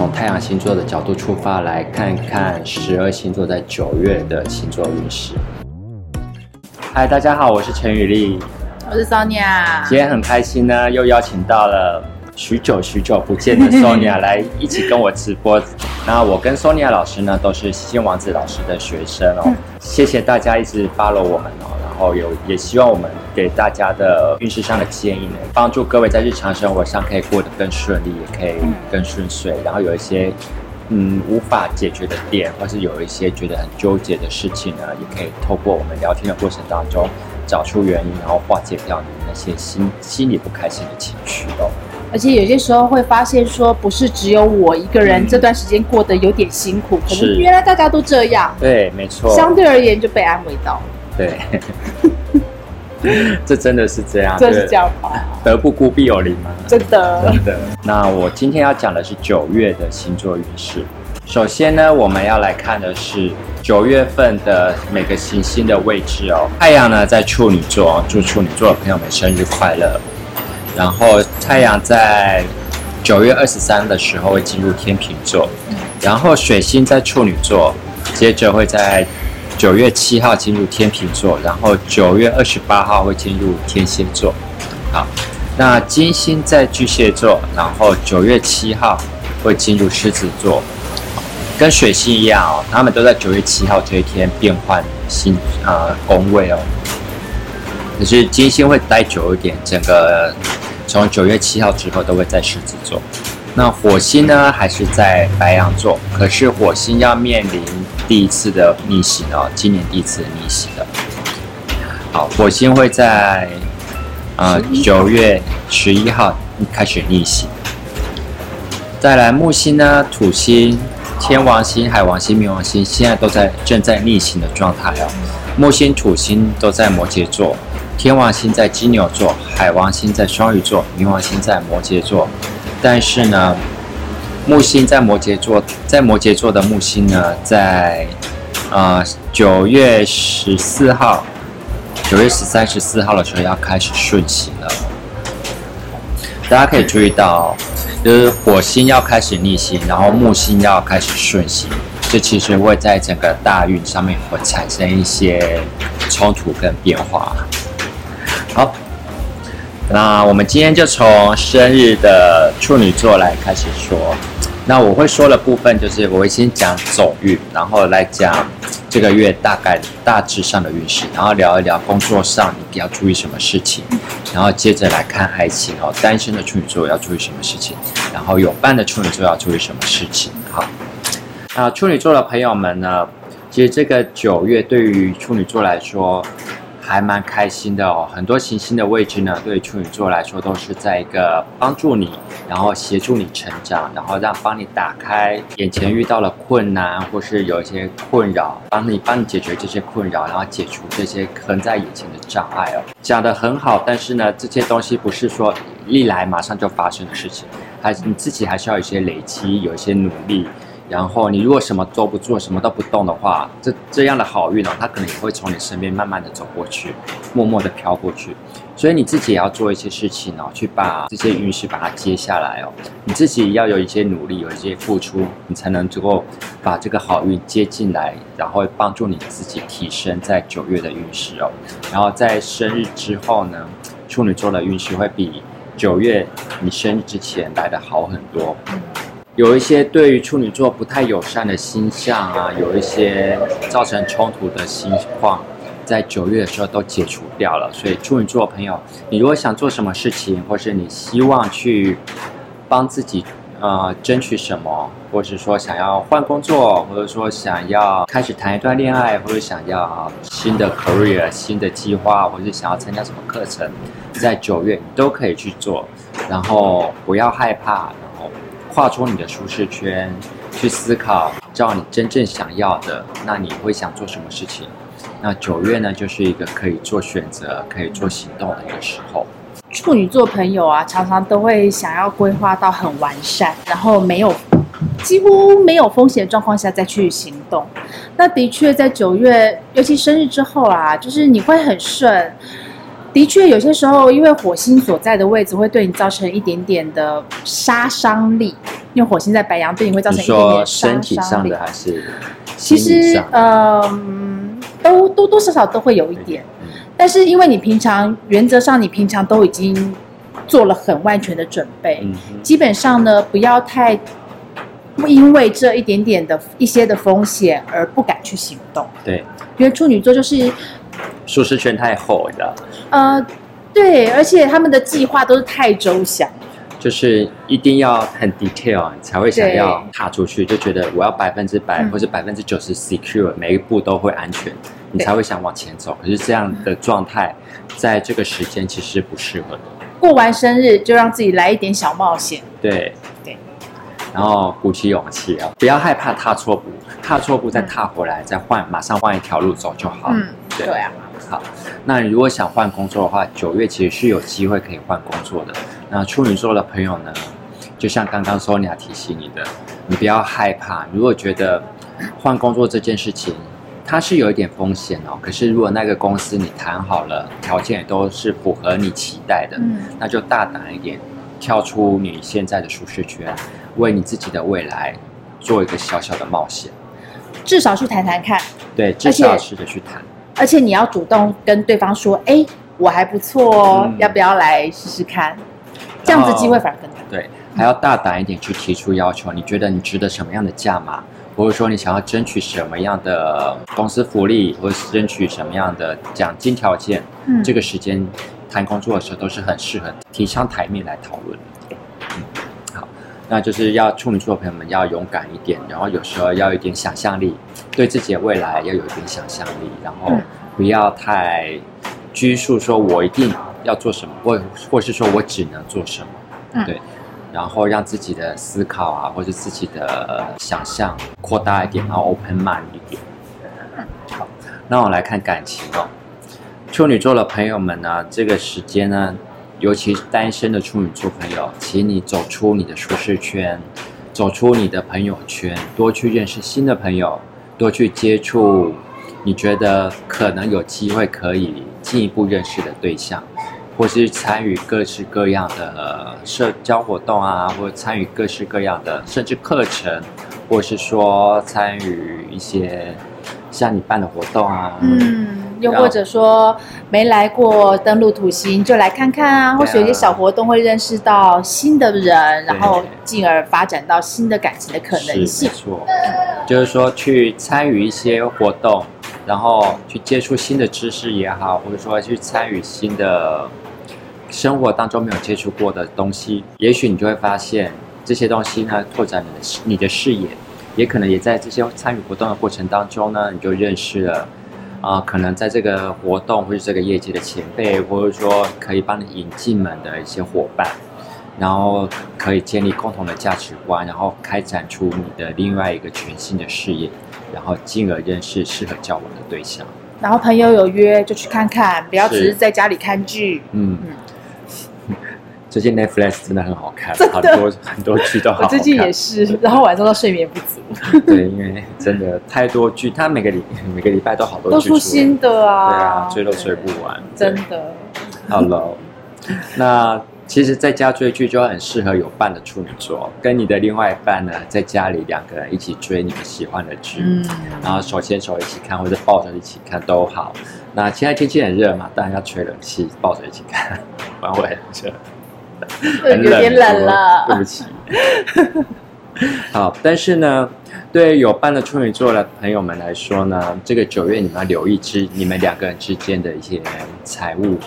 从太阳星座的角度出发，来看看十二星座在九月的星座运势。嗨，大家好，我是陈雨丽，我是 Sonia。今天很开心呢，又邀请到了许久许久不见的 Sonia 来一起跟我直播。那我跟 Sonia 老师呢，都是星王子老师的学生哦。谢谢大家一直 follow 我们哦。哦，有也希望我们给大家的运势上的建议呢，帮助各位在日常生活上可以过得更顺利，也可以更顺遂。然后有一些嗯无法解决的点，或是有一些觉得很纠结的事情呢，也可以透过我们聊天的过程当中找出原因，然后化解掉你那些心心里不开心的情绪哦。而且有些时候会发现说，不是只有我一个人这段时间过得有点辛苦，可能原来大家都这样。对，没错。相对而言就被安慰到了。对，这真的是这样，这是这样吧？德不孤必有邻嘛，真的，真的。那我今天要讲的是九月的星座运势。首先呢，我们要来看的是九月份的每个行星的位置哦。太阳呢在处女座，祝处女座的朋友们生日快乐。然后太阳在九月二十三的时候会进入天秤座，然后水星在处女座，接着会在。九月七号进入天秤座，然后九月二十八号会进入天蝎座。好，那金星在巨蟹座，然后九月七号会进入狮子座，跟水星一样哦，他们都在九月七号这一天变换星啊宫位哦。可是金星会待久一点，整个从九月七号之后都会在狮子座。那火星呢，还是在白羊座，可是火星要面临第一次的逆行哦，今年第一次的逆行的。好，火星会在呃九月十一号开始逆行。再来木星呢，土星、天王星、海王星、冥王星现在都在正在逆行的状态哦。木星、土星都在摩羯座，天王星在金牛座，海王星在双鱼座，冥王星在摩羯座。但是呢，木星在摩羯座，在摩羯座的木星呢，在呃九月十四号、九月十三、十四号的时候要开始顺行了。大家可以注意到，就是火星要开始逆行，然后木星要开始顺行，这其实会在整个大运上面会产生一些冲突跟变化。好。那我们今天就从生日的处女座来开始说。那我会说的部分就是我会先讲走运，然后来讲这个月大概大致上的运势，然后聊一聊工作上你要注意什么事情，然后接着来看爱情哦，单身的处女座要注意什么事情，然后有伴的处女座要注意什么事情。好，那处女座的朋友们呢，其实这个九月对于处女座来说。还蛮开心的哦，很多行星的位置呢，对处女座来说都是在一个帮助你，然后协助你成长，然后让帮你打开眼前遇到了困难，或是有一些困扰，帮你帮你解决这些困扰，然后解除这些横在眼前的障碍哦。讲得很好，但是呢，这些东西不是说一来马上就发生的事情，还是你自己还是要有一些累积，有一些努力。然后你如果什么都不做，什么都不动的话，这这样的好运哦，它可能也会从你身边慢慢的走过去，默默的飘过去。所以你自己也要做一些事情哦，去把这些运势把它接下来哦。你自己要有一些努力，有一些付出，你才能足够把这个好运接进来，然后帮助你自己提升在九月的运势哦。然后在生日之后呢，处女座的运势会比九月你生日之前来的好很多。有一些对于处女座不太友善的星象啊，有一些造成冲突的情况，在九月的时候都解除掉了。所以处女座朋友，你如果想做什么事情，或是你希望去帮自己呃争取什么，或是说想要换工作，或者说想要开始谈一段恋爱，或者想要新的 career、新的计划，或者想要参加什么课程，在九月你都可以去做，然后不要害怕。跨出你的舒适圈，去思考，照你真正想要的，那你会想做什么事情？那九月呢，就是一个可以做选择、可以做行动的一个时候。处女座朋友啊，常常都会想要规划到很完善，然后没有几乎没有风险状况下再去行动。那的确在九月，尤其生日之后啊，就是你会很顺。的确，有些时候因为火星所在的位置会对你造成一点点的杀伤力，因为火星在白羊，对你会造成一点点身体上的还是其实呃，都多多少少都会有一点。嗯、但是因为你平常原则上你平常都已经做了很万全的准备，嗯、基本上呢不要太因为这一点点的一些的风险而不敢去行动。对，因为处女座就是舒适圈太厚了。呃，对，而且他们的计划都是太周详。就是一定要很 detail，你才会想要踏出去，就觉得我要百分之百或者百分之九十 secure，每一步都会安全，你才会想往前走。可是这样的状态，在这个时间其实不适合的。过完生日就让自己来一点小冒险。对对，然后鼓起勇气啊，不要害怕踏错步，踏错步再踏回来，再换，马上换一条路走就好。嗯，对啊。好，那你如果想换工作的话，九月其实是有机会可以换工作的。那处女座的朋友呢，就像刚刚 Sonia 提醒你的，你不要害怕。如果觉得换工作这件事情，它是有一点风险哦。可是如果那个公司你谈好了，条件也都是符合你期待的，嗯，那就大胆一点，跳出你现在的舒适圈，为你自己的未来做一个小小的冒险。至少去谈谈看。对，至少试着去谈。而且你要主动跟对方说：“哎，我还不错哦，嗯、要不要来试试看？”这样子机会反而更大。对，还要大胆一点去提出要求。你觉得你值得什么样的价码，或者说你想要争取什么样的公司福利，或者是争取什么样的奖金条件？嗯，这个时间谈工作的时候都是很适合提上台面来讨论。嗯，好，那就是要处女座的朋友们要勇敢一点，然后有时候要有一点想象力。对自己的未来要有一点想象力，然后不要太拘束，说我一定要做什么，或或是说我只能做什么，对，然后让自己的思考啊，或者自己的想象扩大一点，然后 open mind 一点。好，那我来看感情哦，处女座的朋友们呢，这个时间呢，尤其是单身的处女座朋友，请你走出你的舒适圈，走出你的朋友圈，多去认识新的朋友。多去接触，你觉得可能有机会可以进一步认识的对象，或是参与各式各样的社交活动啊，或者参与各式各样的甚至课程，或是说参与一些像你办的活动啊。嗯。又或者说没来过登陆土星，就来看看啊，或许有些小活动会认识到新的人，然后进而发展到新的感情的可能性。没错，就是说去参与一些活动，然后去接触新的知识也好，或者说去参与新的生活当中没有接触过的东西，也许你就会发现这些东西呢，拓展你的你的视野，也可能也在这些参与活动的过程当中呢，你就认识了。啊、呃，可能在这个活动或者这个业界的前辈，或者说可以帮你引进门的一些伙伴，然后可以建立共同的价值观，然后开展出你的另外一个全新的事业，然后进而认识适合交往的对象。然后朋友有约就去看看，不要只是在家里看剧。嗯。嗯最近 Netflix 真的很好看，很多很多剧都好看。我最近也是，然后晚上都睡眠不足。对，因为真的太多剧，它每个礼每个礼拜都好多剧出新的啊。对啊，追都追不完。真的。好了，那其实在家追剧就很适合有伴的处女座，跟你的另外一半呢，在家里两个人一起追你们喜欢的剧，嗯，然后手牵手一起看，或者抱着一起看都好。那现在天气很热嘛，当然要吹冷气，抱着一起看，不然会很热。很冷，有点冷了，对不起。好，但是呢，对有伴的处女座的朋友们来说呢，这个九月你们要留意之你们两个人之间的一些财务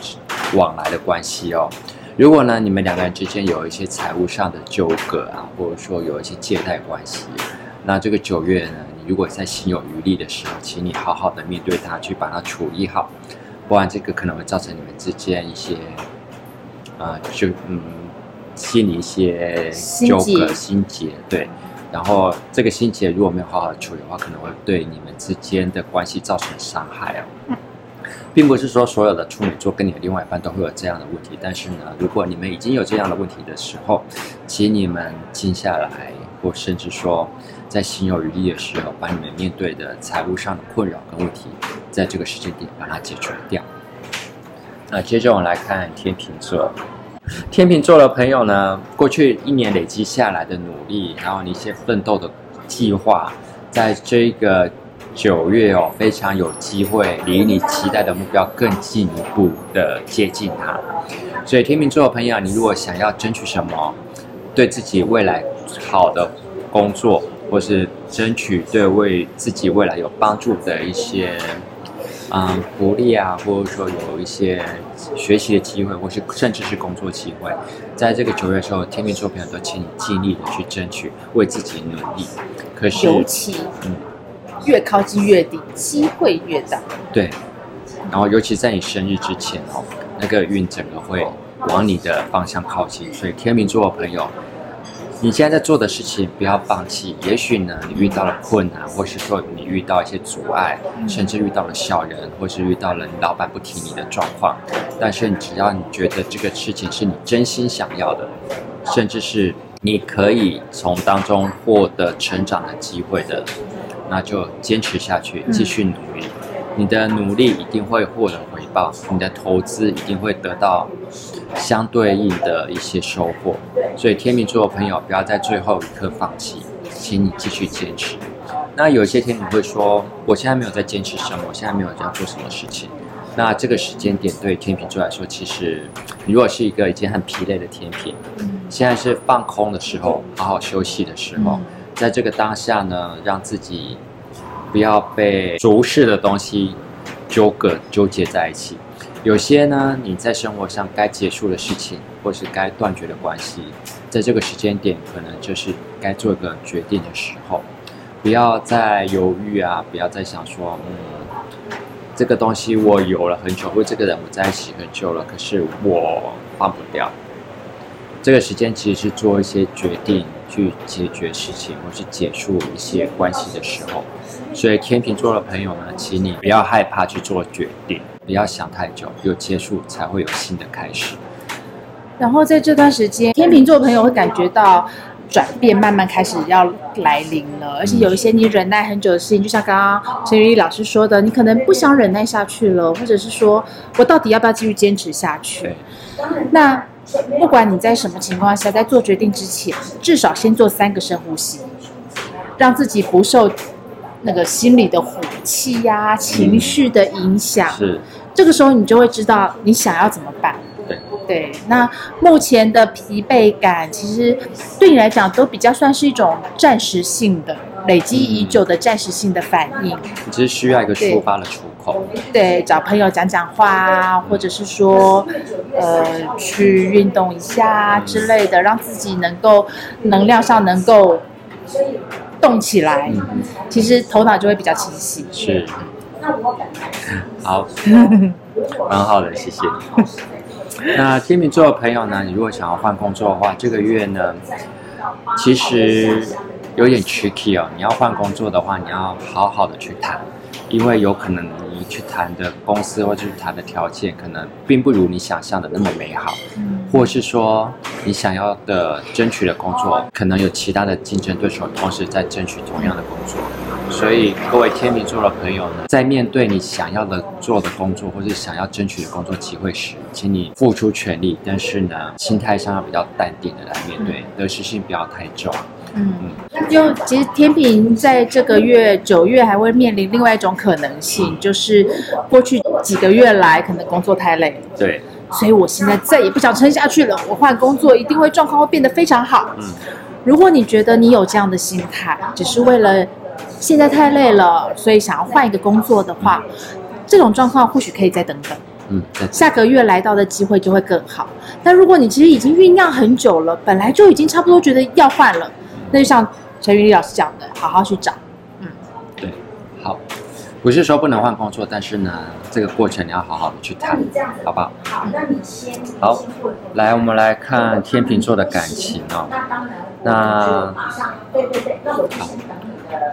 往来的关系哦。如果呢，你们两个人之间有一些财务上的纠葛啊，或者说有一些借贷关系，那这个九月呢，你如果在心有余力的时候，请你好好的面对它，去把它处理好，不然这个可能会造成你们之间一些。啊、呃，就嗯，心里一些纠葛、心结，对。然后这个心结如果没有好好处理的话，可能会对你们之间的关系造成伤害哦。嗯、并不是说所有的处女座跟你的另外一半都会有这样的问题，但是呢，如果你们已经有这样的问题的时候，请你们静下来，或甚至说在心有余力的时候，把你们面对的财务上的困扰跟问题，在这个时间点把它解决掉。那接着我们来看天秤座，天秤座的朋友呢，过去一年累积下来的努力，然后你一些奋斗的计划，在这个九月哦，非常有机会离你期待的目标更进一步的接近它。所以天秤座的朋友，你如果想要争取什么，对自己未来好的工作，或是争取对为自己未来有帮助的一些。嗯，福利啊，或者说有一些学习的机会，或是甚至是工作机会，在这个九月的时候，天秤座朋友都请你尽力的去争取，为自己努力。可是，尤其嗯，越靠近月底，机会越大。对，然后尤其在你生日之前哦，那个运整个会往你的方向靠近，所以天秤座的朋友。你现在在做的事情，不要放弃。也许呢，你遇到了困难，或是说你遇到一些阻碍，甚至遇到了小人，或是遇到了你老板不听你的状况。但是，你只要你觉得这个事情是你真心想要的，甚至是你可以从当中获得成长的机会的，那就坚持下去，继续努力。你的努力一定会获得回报，你的投资一定会得到。相对应的一些收获，所以天秤座的朋友不要在最后一刻放弃，请你继续坚持。那有些天秤会说，我现在没有在坚持什么，我现在没有在做什么事情。那这个时间点对天秤座来说，其实如果是一个已经很疲累的天秤，现在是放空的时候，好好休息的时候，在这个当下呢，让自己不要被俗世的东西纠葛纠结在一起。有些呢，你在生活上该结束的事情，或是该断绝的关系，在这个时间点，可能就是该做一个决定的时候。不要再犹豫啊！不要再想说，嗯，这个东西我有了很久，或这个人我在一起很久了，可是我放不掉。这个时间其实是做一些决定，去解决事情，或是结束一些关系的时候。所以天秤座的朋友呢，请你不要害怕去做决定。不要想太久，有结束才会有新的开始。然后在这段时间，天秤座朋友会感觉到转变慢慢开始要来临了，而且有一些你忍耐很久的事情，就像刚刚陈玉丽老师说的，你可能不想忍耐下去了，或者是说我到底要不要继续坚持下去？对那不管你在什么情况下，在做决定之前，至少先做三个深呼吸，让自己不受。那个心里的火气呀、啊，情绪的影响，嗯、是这个时候你就会知道你想要怎么办。对对，那目前的疲惫感，其实对你来讲都比较算是一种暂时性的、累积已久的暂时性的反应。你只是需要一个抒发的出口。对，对，找朋友讲讲话啊，或者是说，呃，去运动一下之类的，让自己能够能量上能够。动起来，其实头脑就会比较清晰。是，好，蛮好的，谢谢。那天秤座的朋友呢？你如果想要换工作的话，这个月呢，其实有点 tricky 哦。你要换工作的话，你要好好的去谈，因为有可能你去谈的公司或者去谈的条件，可能并不如你想象的那么美好。或是说，你想要的争取的工作，可能有其他的竞争对手同时在争取同样的工作，所以各位天秤座的朋友呢，在面对你想要的做的工作，或是想要争取的工作机会时，请你付出全力，但是呢，心态上要比较淡定的来面对，得失心不要太重。嗯，就其实天平在这个月九月还会面临另外一种可能性，就是过去几个月来可能工作太累。对。所以我现在再也不想撑下去了，我换工作一定会状况会变得非常好。嗯，如果你觉得你有这样的心态，只是为了现在太累了，所以想要换一个工作的话，这种状况或许可以再等等。嗯，下个月来到的机会就会更好。但如果你其实已经酝酿很久了，本来就已经差不多觉得要换了，那就像陈云丽老师讲的，好好去找。嗯，对，好。不是说不能换工作，但是呢，这个过程你要好好的去谈，好不好？好，那你先好，来，我们来看天秤座的感情哦。那对对对，好，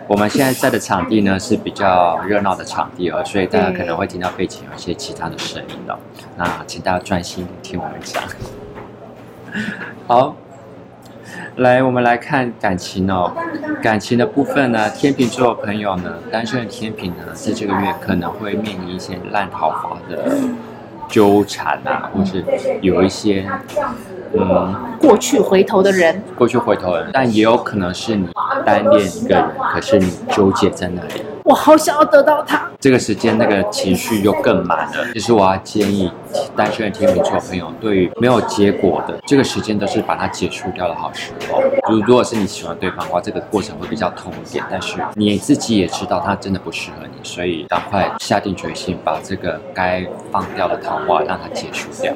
我们现在在的场地呢是比较热闹的场地哦，所以大家可能会听到背景有一些其他的声音哦。那请大家专心听我们讲。好。来，我们来看感情哦。感情的部分呢，天秤座朋友呢，单身的天秤呢，在这个月可能会面临一些烂桃花的纠缠啊，或是有一些嗯过去回头的人，过去回头的人，但也有可能是你单恋一个人，可是你纠结在那里。我好想要得到他。这个时间那个情绪又更满了。其实我要建议单身的天秤座朋友，对于没有结果的这个时间，都是把它结束掉的好时候。如如果是你喜欢对方的话，这个过程会比较痛一点，但是你自己也知道他真的不适合你，所以赶快下定决心，把这个该放掉的桃花让它结束掉。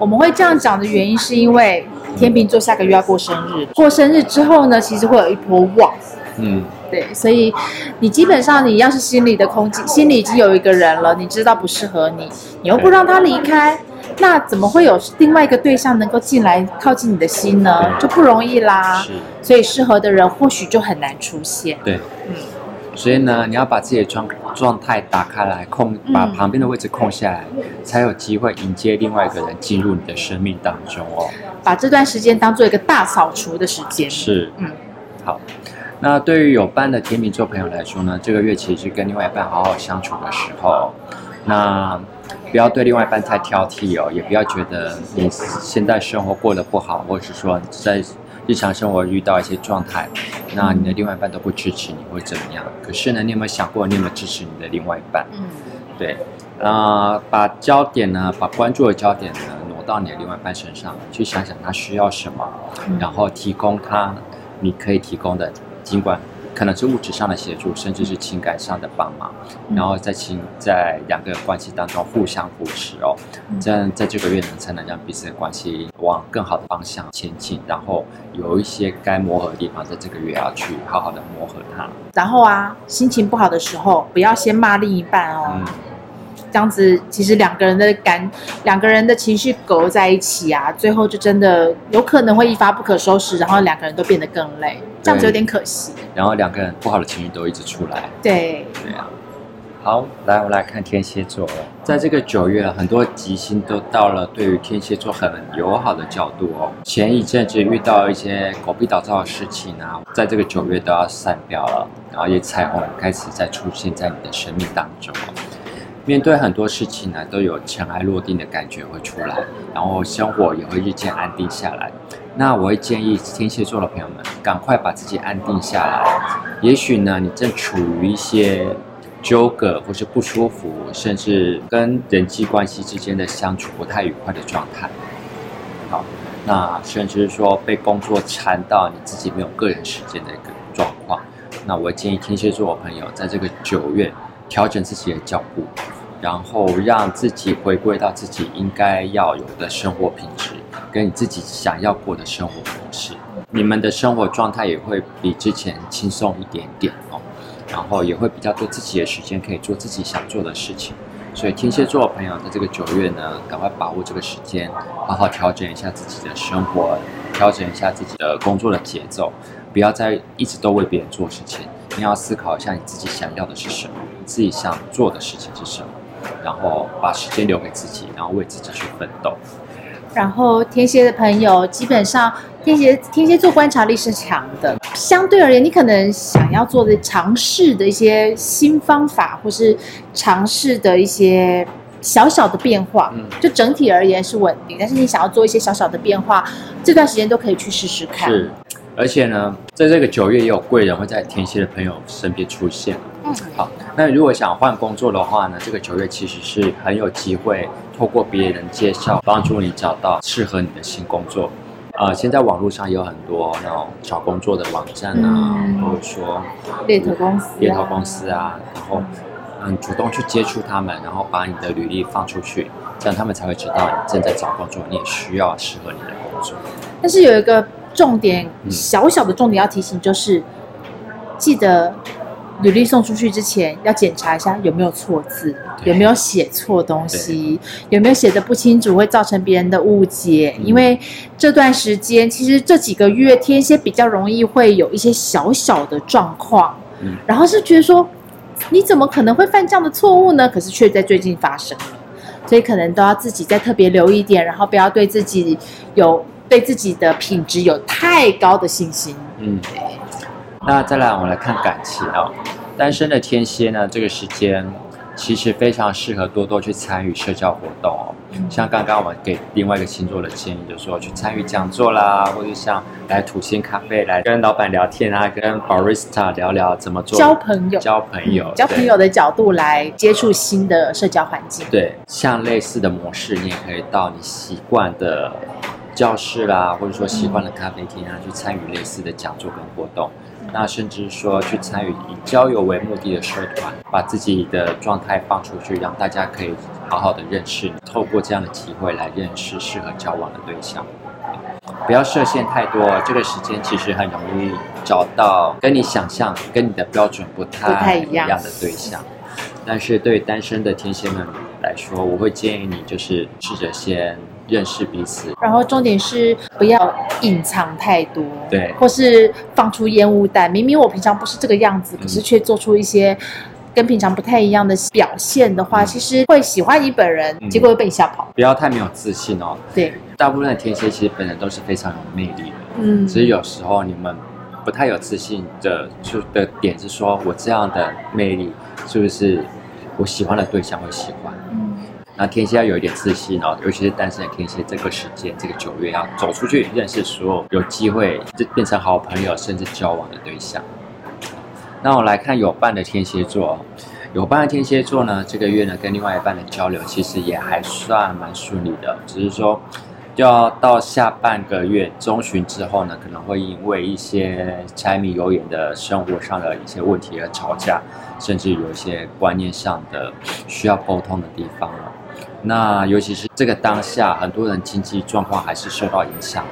我们会这样讲的原因，是因为天秤座下个月要过生日，过生日之后呢，其实会有一波旺。嗯。对，所以你基本上，你要是心里的空气，心里已经有一个人了，你知道不适合你，你又不让他离开，那怎么会有另外一个对象能够进来靠近你的心呢？就不容易啦。是，所以适合的人或许就很难出现。对，嗯，所以呢，你要把自己的状状态打开来，空把旁边的位置空下来，嗯，才有机会迎接另外一个人进入你的生命当中哦。把这段时间当做一个大扫除的时间。是，嗯，好。那对于有伴的天秤座朋友来说呢，这个月其实是跟另外一半好好相处的时候。那不要对另外一半太挑剔哦，也不要觉得你现在生活过得不好，或者是说在日常生活遇到一些状态，那你的另外一半都不支持你会怎么样？可是呢，你有没有想过，你有没有支持你的另外一半？嗯，对，呃，把焦点呢，把关注的焦点呢，挪到你的另外一半身上，去想想他需要什么，然后提供他你可以提供的。尽管可能是物质上的协助，甚至是情感上的帮忙，嗯、然后在情在两个人关系当中互相扶持哦，这样在这个月呢，才能让彼此的关系往更好的方向前进。然后有一些该磨合的地方，在这个月要去好好的磨合它。然后啊，心情不好的时候，不要先骂另一半哦。嗯这样子，其实两个人的感，两个人的情绪隔在一起啊，最后就真的有可能会一发不可收拾，然后两个人都变得更累，这样子有点可惜。然后两个人不好的情绪都一直出来。对，对啊。好，来，我们来看天蝎座。在这个九月，很多吉星都到了对于天蝎座很友好的角度哦。前一阵子遇到一些狗屁倒灶的事情啊，在这个九月都要散掉了，然后也彩虹开始在出现在你的生命当中。面对很多事情呢，都有尘埃落定的感觉会出来，然后生活也会日渐安定下来。那我会建议天蝎座的朋友们，赶快把自己安定下来。也许呢，你正处于一些纠葛或是不舒服，甚至跟人际关系之间的相处不太愉快的状态。好，那甚至是说被工作缠到，你自己没有个人时间的一个状况。那我建议天蝎座的朋友，在这个九月调整自己的脚步。然后让自己回归到自己应该要有的生活品质，跟你自己想要过的生活模式，你们的生活状态也会比之前轻松一点点哦。然后也会比较多自己的时间可以做自己想做的事情。所以天蝎座的朋友在这个九月呢，赶快把握这个时间，好好调整一下自己的生活，调整一下自己的工作的节奏，不要再一直都为别人做事情。你要思考一下你自己想要的是什么，你自己想做的事情是什么。然后把时间留给自己，然后为自己去奋斗。然后天蝎的朋友，基本上天蝎天蝎座观察力是强的。相对而言，你可能想要做的尝试的一些新方法，或是尝试的一些小小的变化，嗯，就整体而言是稳定。但是你想要做一些小小的变化，这段时间都可以去试试看。是，而且呢，在这个九月也有贵人会在天蝎的朋友身边出现。嗯，好。那如果想换工作的话呢，这个九月其实是很有机会透过别人介绍，帮助你找到适合你的新工作。呃，现在网络上有很多那种找工作的网站啊，嗯、或者说猎头公司、猎头公司啊，然后嗯，主动去接触他们，然后把你的履历放出去，这样他们才会知道你正在找工作，你也需要适合你的工作。但是有一个重点，小小的重点要提醒，就是、嗯、记得。履历送出去之前，要检查一下有没有错字，有没有写错东西，有没有写的不清楚，会造成别人的误解。因为这段时间，其实这几个月天蝎比较容易会有一些小小的状况，嗯，然后是觉得说，你怎么可能会犯这样的错误呢？可是却在最近发生了，所以可能都要自己再特别留意一点，然后不要对自己有对自己的品质有太高的信心，嗯。那再来，我们来看感情哦。单身的天蝎呢，这个时间其实非常适合多多去参与社交活动哦。像刚刚我们给另外一个星座的建议，就是说去参与讲座啦，或者像来土星咖啡来跟老板聊天啊，跟 barista 聊聊怎么做交朋友，交朋友，交朋友的角度来接触新的社交环境。对，像类似的模式，你也可以到你习惯的教室啦，或者说习惯的咖啡厅啊，去参与类似的讲座跟活动。那甚至说去参与以交友为目的的社团，把自己的状态放出去，让大家可以好好的认识你，透过这样的机会来认识适合交往的对象。不要设限太多，这个时间其实很容易找到跟你想象、跟你的标准不太，不太一样的对象。但是对于单身的天蝎们来说，我会建议你就是试着先。认识彼此，然后重点是不要隐藏太多，对，或是放出烟雾弹。明明我平常不是这个样子，可是却做出一些跟平常不太一样的表现的话，嗯、其实会喜欢你本人，嗯、结果会被你吓跑。不要太没有自信哦。对，大部分的天蝎其实本人都是非常有魅力的，嗯，只是有时候你们不太有自信的就的点是说，我这样的魅力是不是我喜欢的对象会喜欢？那天蝎要有一点自信哦，尤其是单身的天蝎，这个时间，这个九月要走出去认识所有有机会就变成好朋友甚至交往的对象。那我来看有伴的天蝎座，有伴的天蝎座呢，这个月呢跟另外一半的交流其实也还算蛮顺利的，只是说要到下半个月中旬之后呢，可能会因为一些柴米油盐的生活上的一些问题而吵架，甚至有一些观念上的需要沟通的地方了。那尤其是这个当下，很多人经济状况还是受到影响。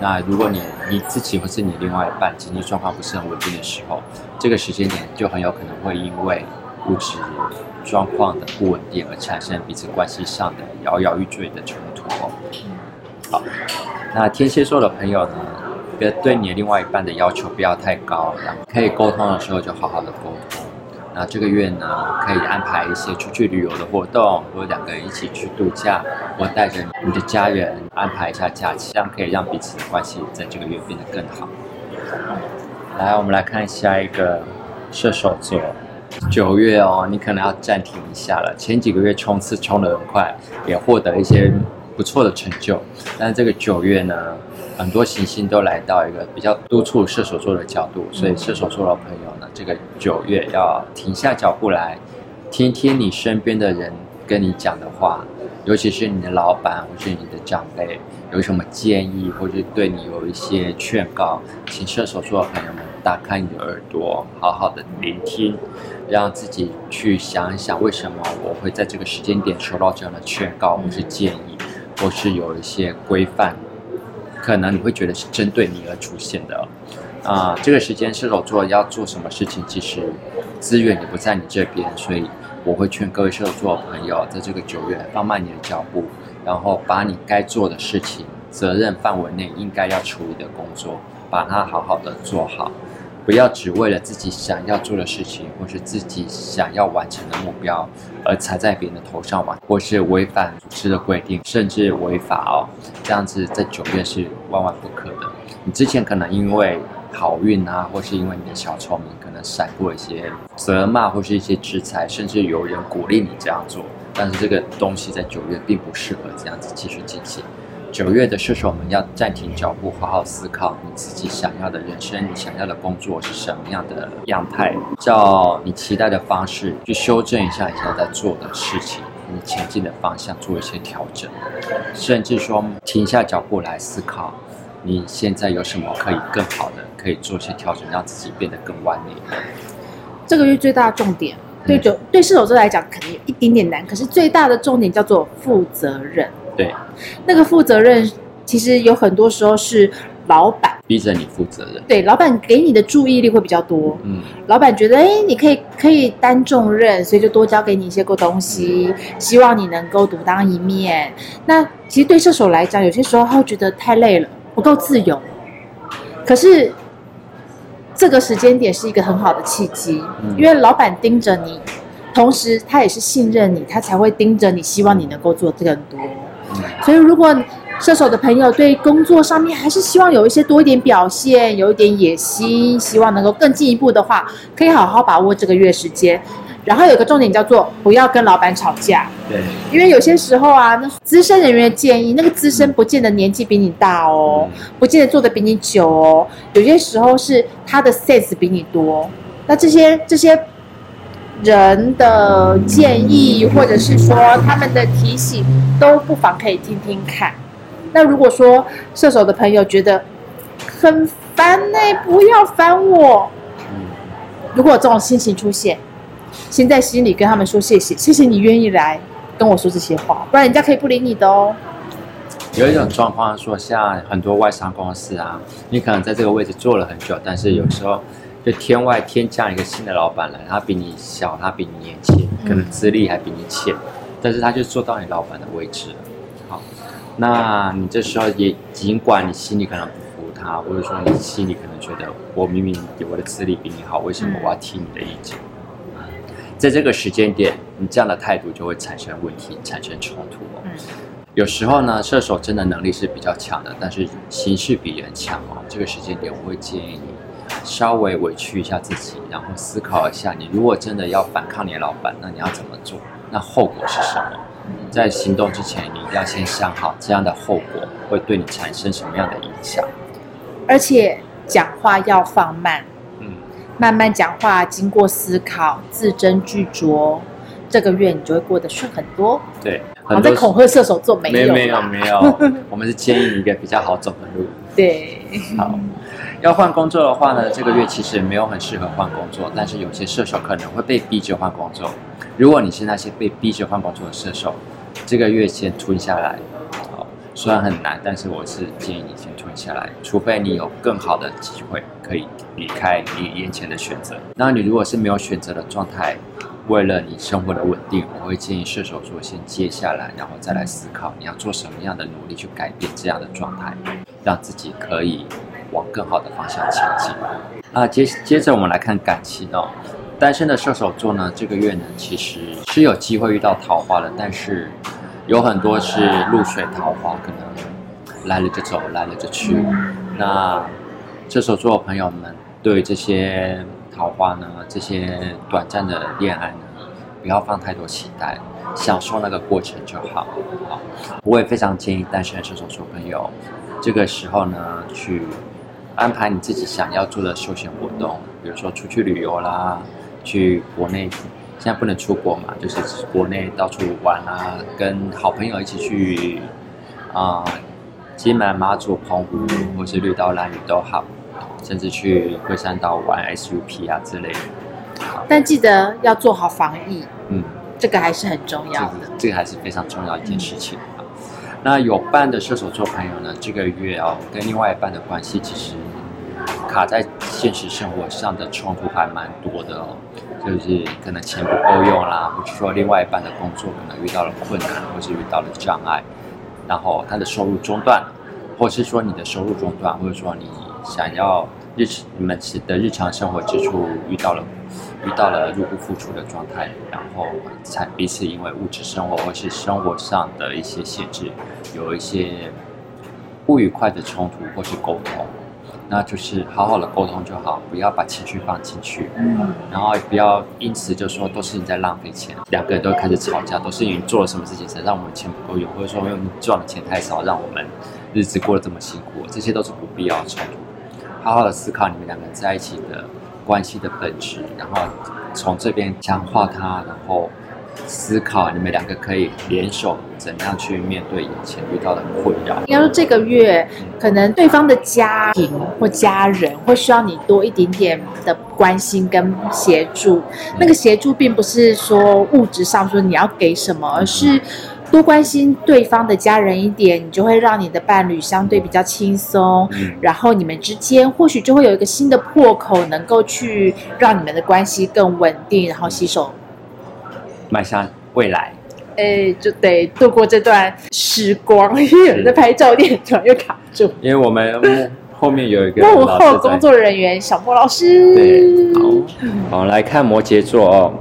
那如果你你自己或是你另外一半经济状况不是很稳定的时候，这个时间点就很有可能会因为物质状况的不稳定而产生彼此关系上的摇摇欲坠的冲突哦。好，那天蝎座的朋友呢，别对你的另外一半的要求不要太高，然后可以沟通的时候就好好的沟通。那这个月呢，可以安排一些出去旅游的活动，或者两个人一起去度假，或带着你的家人安排一下假期，这样可以让彼此的关系在这个月变得更好。来，我们来看下一个射手座，九月哦，你可能要暂停一下了。前几个月冲刺冲得很快，也获得一些不错的成就，但是这个九月呢，很多行星都来到一个比较督促射手座的角度，所以射手座的朋友呢，这个九月要停下脚步来，听听你身边的人跟你讲的话，尤其是你的老板或是你的长辈有什么建议，或是对你有一些劝告，请射手座的朋友们打开你的耳朵，好好的聆听，让自己去想一想，为什么我会在这个时间点收到这样的劝告或是建议，或是有一些规范。可能你会觉得是针对你而出现的，啊、这个时间射手座要做什么事情，其实资源也不在你这边，所以我会劝各位射手座朋友，在这个九月放慢你的脚步，然后把你该做的事情、责任范围内应该要处理的工作，把它好好的做好。不要只为了自己想要做的事情，或是自己想要完成的目标，而踩在别人的头上玩，或是违反组织的规定，甚至违法哦。这样子在九月是万万不可的。你之前可能因为好运啊，或是因为你的小聪明，可能闪过一些责骂或是一些制裁，甚至有人鼓励你这样做。但是这个东西在九月并不适合这样子继续进行。九月的射手们要暂停脚步，好好思考你自己想要的人生，你想要的工作是什么样的样态，照你期待的方式去修正一下你现在在做的事情，你前进的方向做一些调整，甚至说停下脚步来思考，你现在有什么可以更好的，可以做一些调整，让自己变得更完美。这个月最大的重点，对九、嗯、对射手座来讲可能有一点点难，可是最大的重点叫做负责任。对，那个负责任其实有很多时候是老板逼着你负责任。对，老板给你的注意力会比较多。嗯，老板觉得哎，你可以可以担重任，所以就多交给你一些个东西，希望你能够独当一面。那其实对射手来讲，有些时候他会觉得太累了，不够自由。可是这个时间点是一个很好的契机，嗯，因为老板盯着你，同时他也是信任你，他才会盯着你，希望你能够做更多。所以，如果射手的朋友对工作上面还是希望有一些多一点表现，有一点野心，希望能够更进一步的话，可以好好把握这个月时间，然后有个重点叫做不要跟老板吵架。对，因为有些时候啊，那资深人员建议，那个资深不见得年纪比你大哦，不见得做得比你久哦，有些时候是他的 sense 比你多。那这些这些人的建议，或者是说他们的提醒，都不妨可以听听看。那如果说射手的朋友觉得很烦呢，不要烦我。如果这种心情出现，先在心里跟他们说谢谢，谢谢你愿意来跟我说这些话，不然人家可以不理你的哦。有一种状况说，像很多外商公司啊，你可能在这个位置做了很久，但是有时候就天外天降一个新的老板来，他比你小，他比你年轻，可能资历还比你浅，但是他就坐到你老板的位置了。好，那你这时候也尽管你心里可能不服他，或者说你心里可能觉得我明明我的资历比你好，为什么我要听你的意见？在这个时间点，你这样的态度就会产生问题，产生冲突哦。有时候呢，射手真的能力是比较强的，但是行事比人强哦。这个时间点，我会建议你稍微委屈一下自己，然后思考一下，你如果真的要反抗你的老板，那你要怎么做？那后果是什么？在行动之前，你一定要先想好这样的后果会对你产生什么样的影响。而且讲话要放慢。嗯慢慢讲话，经过思考，字斟句酌，这个月你就会过得顺很多。对，好在恐吓射手座没有，没有，没有，我们是建议一个比较好走的路。对，好，要换工作的话呢，这个月其实没有很适合换工作，但是有些射手可能会被逼着换工作。如果你是那些被逼着换工作的射手，这个月先吞下来。虽然很难，但是我是建议你先吞下来，除非你有更好的机会可以离开你眼前的选择。那你如果是没有选择的状态，为了你生活的稳定，我会建议射手座先接下来，然后再来思考你要做什么样的努力去改变这样的状态，让自己可以往更好的方向前进。啊，接接着我们来看感情哦，单身的射手座呢，这个月呢其实是有机会遇到桃花的，但是。有很多是露水桃花，可能来了就走，来了就去。那射手座的朋友们，对这些桃花呢，这些短暂的恋爱呢，不要放太多期待，享受那个过程就好。好，我也非常建议单身的射手座朋友，这个时候呢，去安排你自己想要做的休闲活动，比如说出去旅游啦，去国内。现在不能出国嘛，就是国内到处玩啊，跟好朋友一起去啊，金门、马祖、澎湖，或是绿岛、蓝屿都好，甚至去龟山岛玩 SUP 啊之类的。但记得要做好防疫，嗯，这个还是很重要的。这个还是非常重要一件事情。嗯、那有伴的射手座朋友呢，这个月哦，跟另外一半的关系其实卡在现实生活上的冲突还蛮多的哦。就是可能钱不够用啦，或者说另外一半的工作可能遇到了困难，或是遇到了障碍，然后他的收入中断，或是说你的收入中断，或者说你想要日你们的日常生活支出遇到了遇到了入不敷出的状态，然后才彼此因为物质生活或是生活上的一些限制，有一些不愉快的冲突或是沟通。那就是好好的沟通就好，不要把情绪放进去，嗯，然后也不要因此就说都是你在浪费钱，两个人都开始吵架，都是你做了什么事情才让我们钱不够用，或者说因为你赚的钱太少，让我们日子过得这么辛苦，这些都是不必要的冲突。好好的思考你们两个人在一起的关系的本质，然后从这边强化它，然后。思考你们两个可以联手怎样去面对以前遇到的困扰。应该说这个月，可能对方的家庭或家人会需要你多一点点的关心跟协助。那个协助并不是说物质上说你要给什么，而是多关心对方的家人一点，你就会让你的伴侣相对比较轻松。然后你们之间或许就会有一个新的破口，能够去让你们的关系更稳定，然后携手。迈向未来，哎，就得度过这段时光。因为有人在拍照片，突然又卡住。因为我们后面有一个幕后工作人员小莫老师。对，好，好来看摩羯座哦。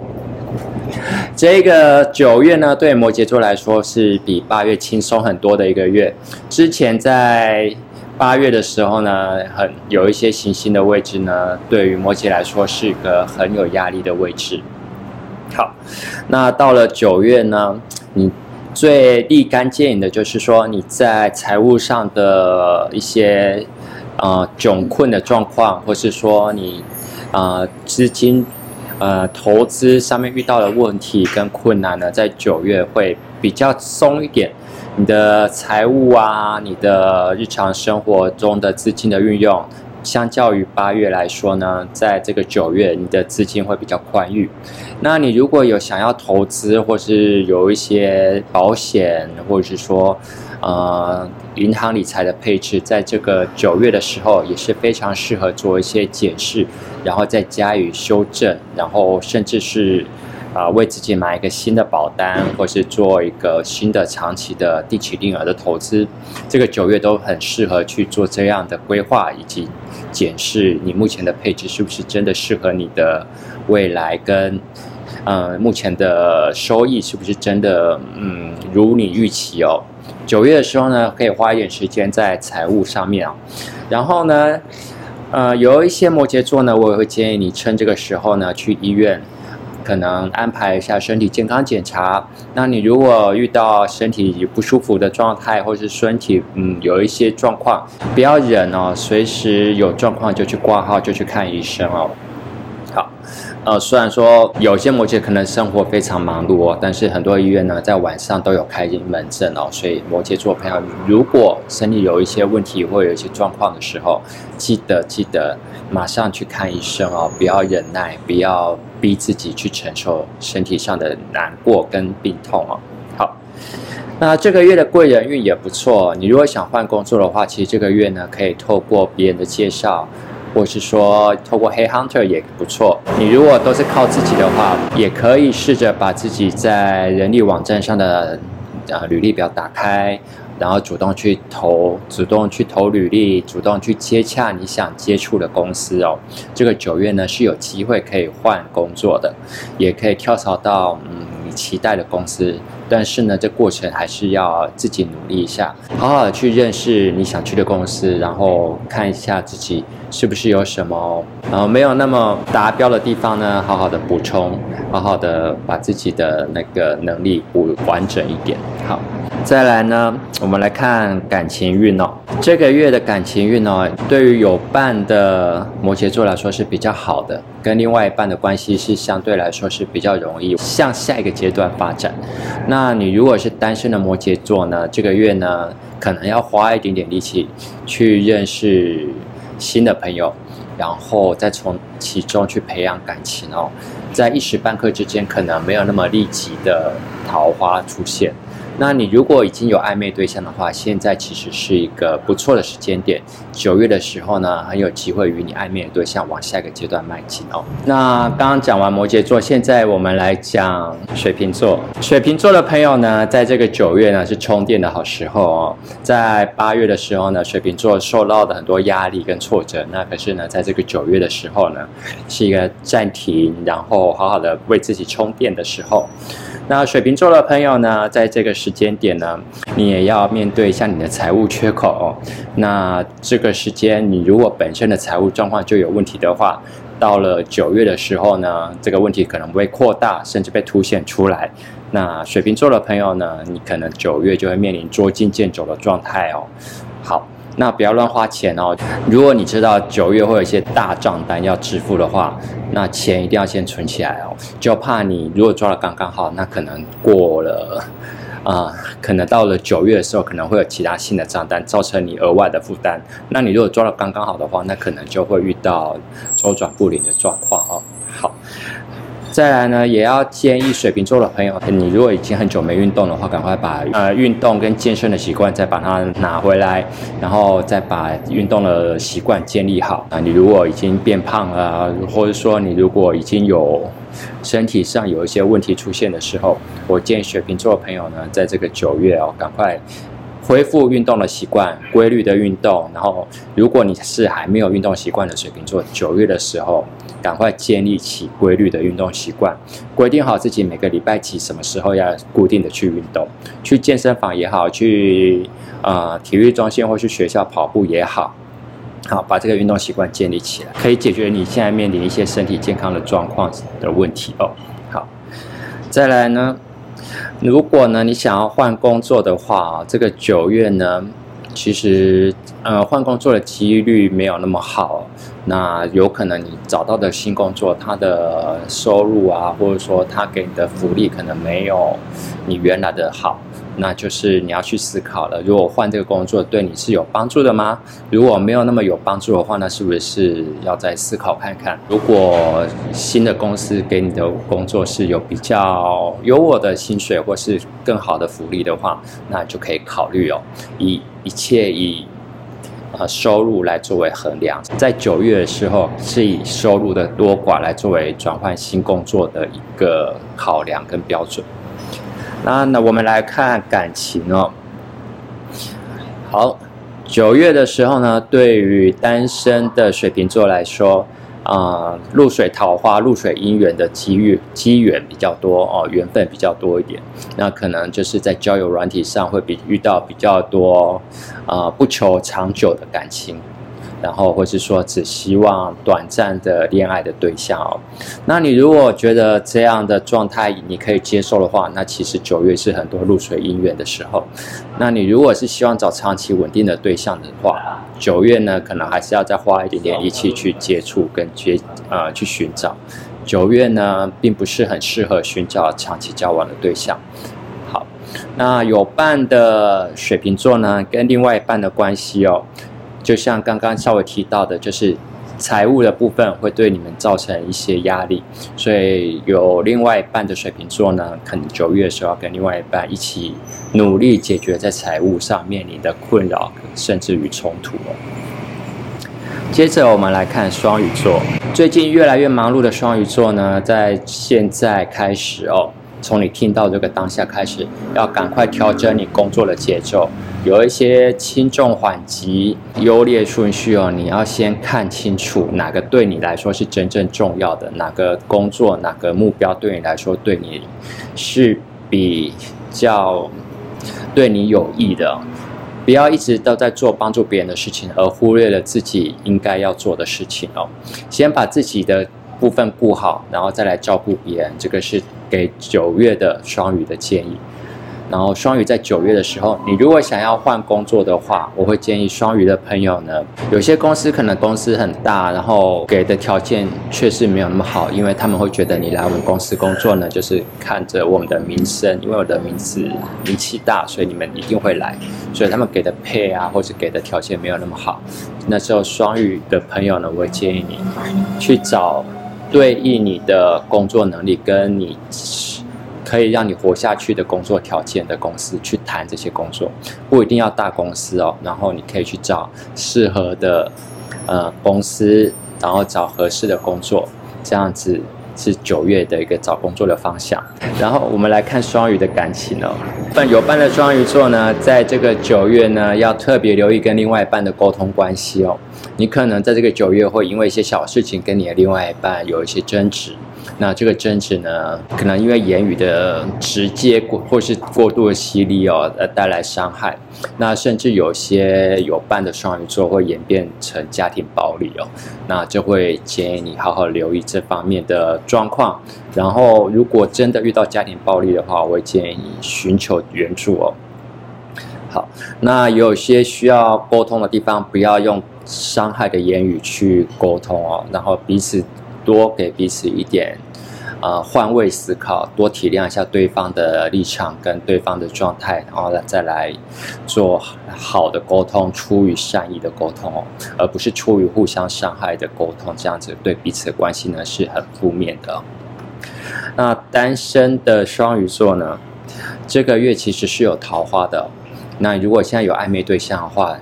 这个九月呢，对摩羯座来说是比八月轻松很多的一个月。之前在八月的时候呢，很有一些行星的位置呢，对于摩羯来说是一个很有压力的位置。好，那到了九月呢，你最立竿见影的就是说你在财务上的一些呃窘困的状况，或是说你呃资金呃投资上面遇到的问题跟困难呢，在九月会比较松一点。你的财务啊，你的日常生活中的资金的运用。相较于八月来说呢，在这个九月，你的资金会比较宽裕。那你如果有想要投资，或是有一些保险，或者是说，呃，银行理财的配置，在这个九月的时候，也是非常适合做一些检视，然后再加以修正，然后甚至是。啊，为自己买一个新的保单，或是做一个新的长期的定期定额的投资，这个九月都很适合去做这样的规划，以及检视你目前的配置是不是真的适合你的未来，跟嗯、目前的收益是不是真的嗯如你预期哦。九月的时候呢，可以花一点时间在财务上面啊，然后呢，呃，有一些摩羯座呢，我也会建议你趁这个时候呢去医院。可能安排一下身体健康检查。那你如果遇到身体不舒服的状态，或是身体嗯有一些状况，不要忍哦，随时有状况就去挂号，就去看医生哦。呃，虽然说有些摩羯可能生活非常忙碌哦，但是很多医院呢在晚上都有开门诊哦，所以摩羯座朋友，如果身体有一些问题或有一些状况的时候，记得记得马上去看医生哦，不要忍耐，不要。逼自己去承受身体上的难过跟病痛哦。好，那这个月的贵人运也不错。你如果想换工作的话，其实这个月呢，可以透过别人的介绍，或是说透过 Head Hunter 也不错。你如果都是靠自己的话，也可以试着把自己在人力网站上的呃履历表打开。然后主动去投，主动去投履历，主动去接洽你想接触的公司哦。这个九月呢是有机会可以换工作的，也可以跳槽到嗯你期待的公司。但是呢，这过程还是要自己努力一下，好好的去认识你想去的公司，然后看一下自己是不是有什么呃没有那么达标的地方呢？好好的补充，好好的把自己的那个能力补完整一点。好。再来呢，我们来看感情运哦。这个月的感情运哦，对于有伴的摩羯座来说是比较好的，跟另外一半的关系是相对来说是比较容易向下一个阶段发展。那你如果是单身的摩羯座呢，这个月呢，可能要花一点点力气去认识新的朋友，然后再从其中去培养感情哦。在一时半刻之间，可能没有那么立即的桃花出现。那你如果已经有暧昧对象的话，现在其实是一个不错的时间点。九月的时候呢，很有机会与你暧昧的对象往下一个阶段迈进哦。那刚刚讲完摩羯座，现在我们来讲水瓶座。水瓶座的朋友呢，在这个九月呢是充电的好时候哦。在八月的时候呢，水瓶座受到的很多压力跟挫折，那可是呢，在这个九月的时候呢，是一个暂停，然后好好的为自己充电的时候。那水瓶座的朋友呢，在这个时间点呢，你也要面对一下你的财务缺口哦。那这个时间，你如果本身的财务状况就有问题的话，到了九月的时候呢，这个问题可能会扩大，甚至被凸显出来。那水瓶座的朋友呢，你可能九月就会面临捉襟见肘的状态哦。好。那不要乱花钱哦。如果你知道九月会有一些大账单要支付的话，那钱一定要先存起来哦。就怕你如果抓得刚刚好，那可能过了啊、可能到了九月的时候，可能会有其他新的账单造成你额外的负担。那你如果抓得刚刚好的话，那可能就会遇到周转不灵的状况哦。再来呢，也要建议水瓶座的朋友，你如果已经很久没运动的话，赶快把呃运动跟健身的习惯再把它拿回来，然后再把运动的习惯建立好啊。你如果已经变胖了，或者说你如果已经有身体上有一些问题出现的时候，我建议水瓶座的朋友呢，在这个九月哦，赶快恢复运动的习惯，规律的运动。然后，如果你是还没有运动习惯的水瓶座，九月的时候。赶快建立起规律的运动习惯，规定好自己每个礼拜几什么时候要固定的去运动，去健身房也好，去啊、呃、体育中心或去学校跑步也好，好把这个运动习惯建立起来，可以解决你现在面临一些身体健康的状况的问题哦。好，再来呢，如果呢你想要换工作的话，这个九月呢，其实呃换工作的几率没有那么好。那有可能你找到的新工作，它的收入啊，或者说它给你的福利，可能没有你原来的好。那就是你要去思考了，如果换这个工作对你是有帮助的吗？如果没有那么有帮助的话，那是不是要再思考看看？如果新的公司给你的工作是有比较优渥的薪水或是更好的福利的话，那就可以考虑哦。以一切以呃收入来作为衡量，在九月的时候是以收入的多寡来作为转换新工作的一个考量跟标准。那那我们来看感情哦。好，九月的时候呢，对于单身的水瓶座来说，啊、露水桃花、露水姻缘的机遇机缘比较多哦，缘分比较多一点。那可能就是在交友软体上会比遇到比较多啊、不求长久的感情。然后，或是说只希望短暂的恋爱的对象哦，那你如果觉得这样的状态你可以接受的话，那其实九月是很多露水姻缘的时候。那你如果是希望找长期稳定的对象的话，九月呢，可能还是要再花一点点力气去接触跟接呃去寻找。九月呢，并不是很适合寻找长期交往的对象。好，那有伴的水瓶座呢，跟另外一半的关系哦。就像刚刚稍微提到的，就是财务的部分会对你们造成一些压力，所以有另外一半的水瓶座呢，可能九月的时候要跟另外一半一起努力解决在财务上面临的困扰，甚至于冲突哦。接着我们来看双鱼座，最近越来越忙碌的双鱼座呢，在现在开始哦。从你听到这个当下开始，要赶快调整你工作的节奏，有一些轻重缓急、优劣顺序哦。你要先看清楚哪个对你来说是真正重要的，哪个工作、哪个目标对你来说对你是比较对你有益的。不要一直都在做帮助别人的事情，而忽略了自己应该要做的事情哦。先把自己的部分顾好，然后再来照顾别人，这个是。给九月的双鱼的建议，然后双鱼在九月的时候，你如果想要换工作的话，我会建议双鱼的朋友呢，有些公司可能公司很大，然后给的条件确实没有那么好，因为他们会觉得你来我们公司工作呢，就是看着我们的名声，因为我的名字名气大，所以你们一定会来，所以他们给的配啊，或者给的条件没有那么好。那时候双鱼的朋友呢，我会建议你去找。对应你的工作能力跟你可以让你活下去的工作条件的公司去谈这些工作，不一定要大公司哦。然后你可以去找适合的呃公司，然后找合适的工作，这样子是九月的一个找工作的方向。然后我们来看双鱼的感情哦，伴有伴的双鱼座呢，在这个九月呢，要特别留意跟另外一半的沟通关系哦。你可能在这个九月会因为一些小事情跟你的另外一半有一些争执，那这个争执呢，可能因为言语的直接过或是过度的犀利哦，而带来伤害。那甚至有些有伴的双鱼座会演变成家庭暴力哦，那就会建议你好好留意这方面的状况。然后，如果真的遇到家庭暴力的话，我会建议你寻求援助哦。好，那有些需要沟通的地方，不要用伤害的言语去沟通哦，然后彼此多给彼此一点，呃，换位思考，多体谅一下对方的立场跟对方的状态，然后再来做好的沟通，出于善意的沟通，而不是出于互相伤害的沟通，这样子对彼此的关系呢是很负面的。那单身的双鱼座呢，这个月其实是有桃花的。那如果现在有暧昧对象的话，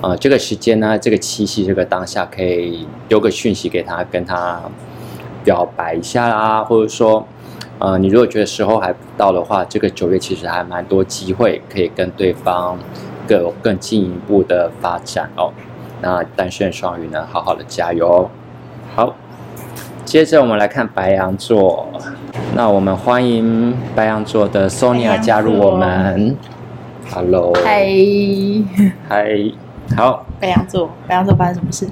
呃，这个时间呢，这个七夕，这个当下，可以丢个讯息给他，跟他表白一下啦，或者说，呃，你如果觉得时候还不到的话，这个九月其实还蛮多机会可以跟对方更有更进一步的发展哦。那单身双鱼呢，好好的加油哦。好，接着我们来看白羊座，那我们欢迎白羊座的 Sonia 加入我们。Hello，嗨，嗨，好。白羊座，白羊座发生什么事？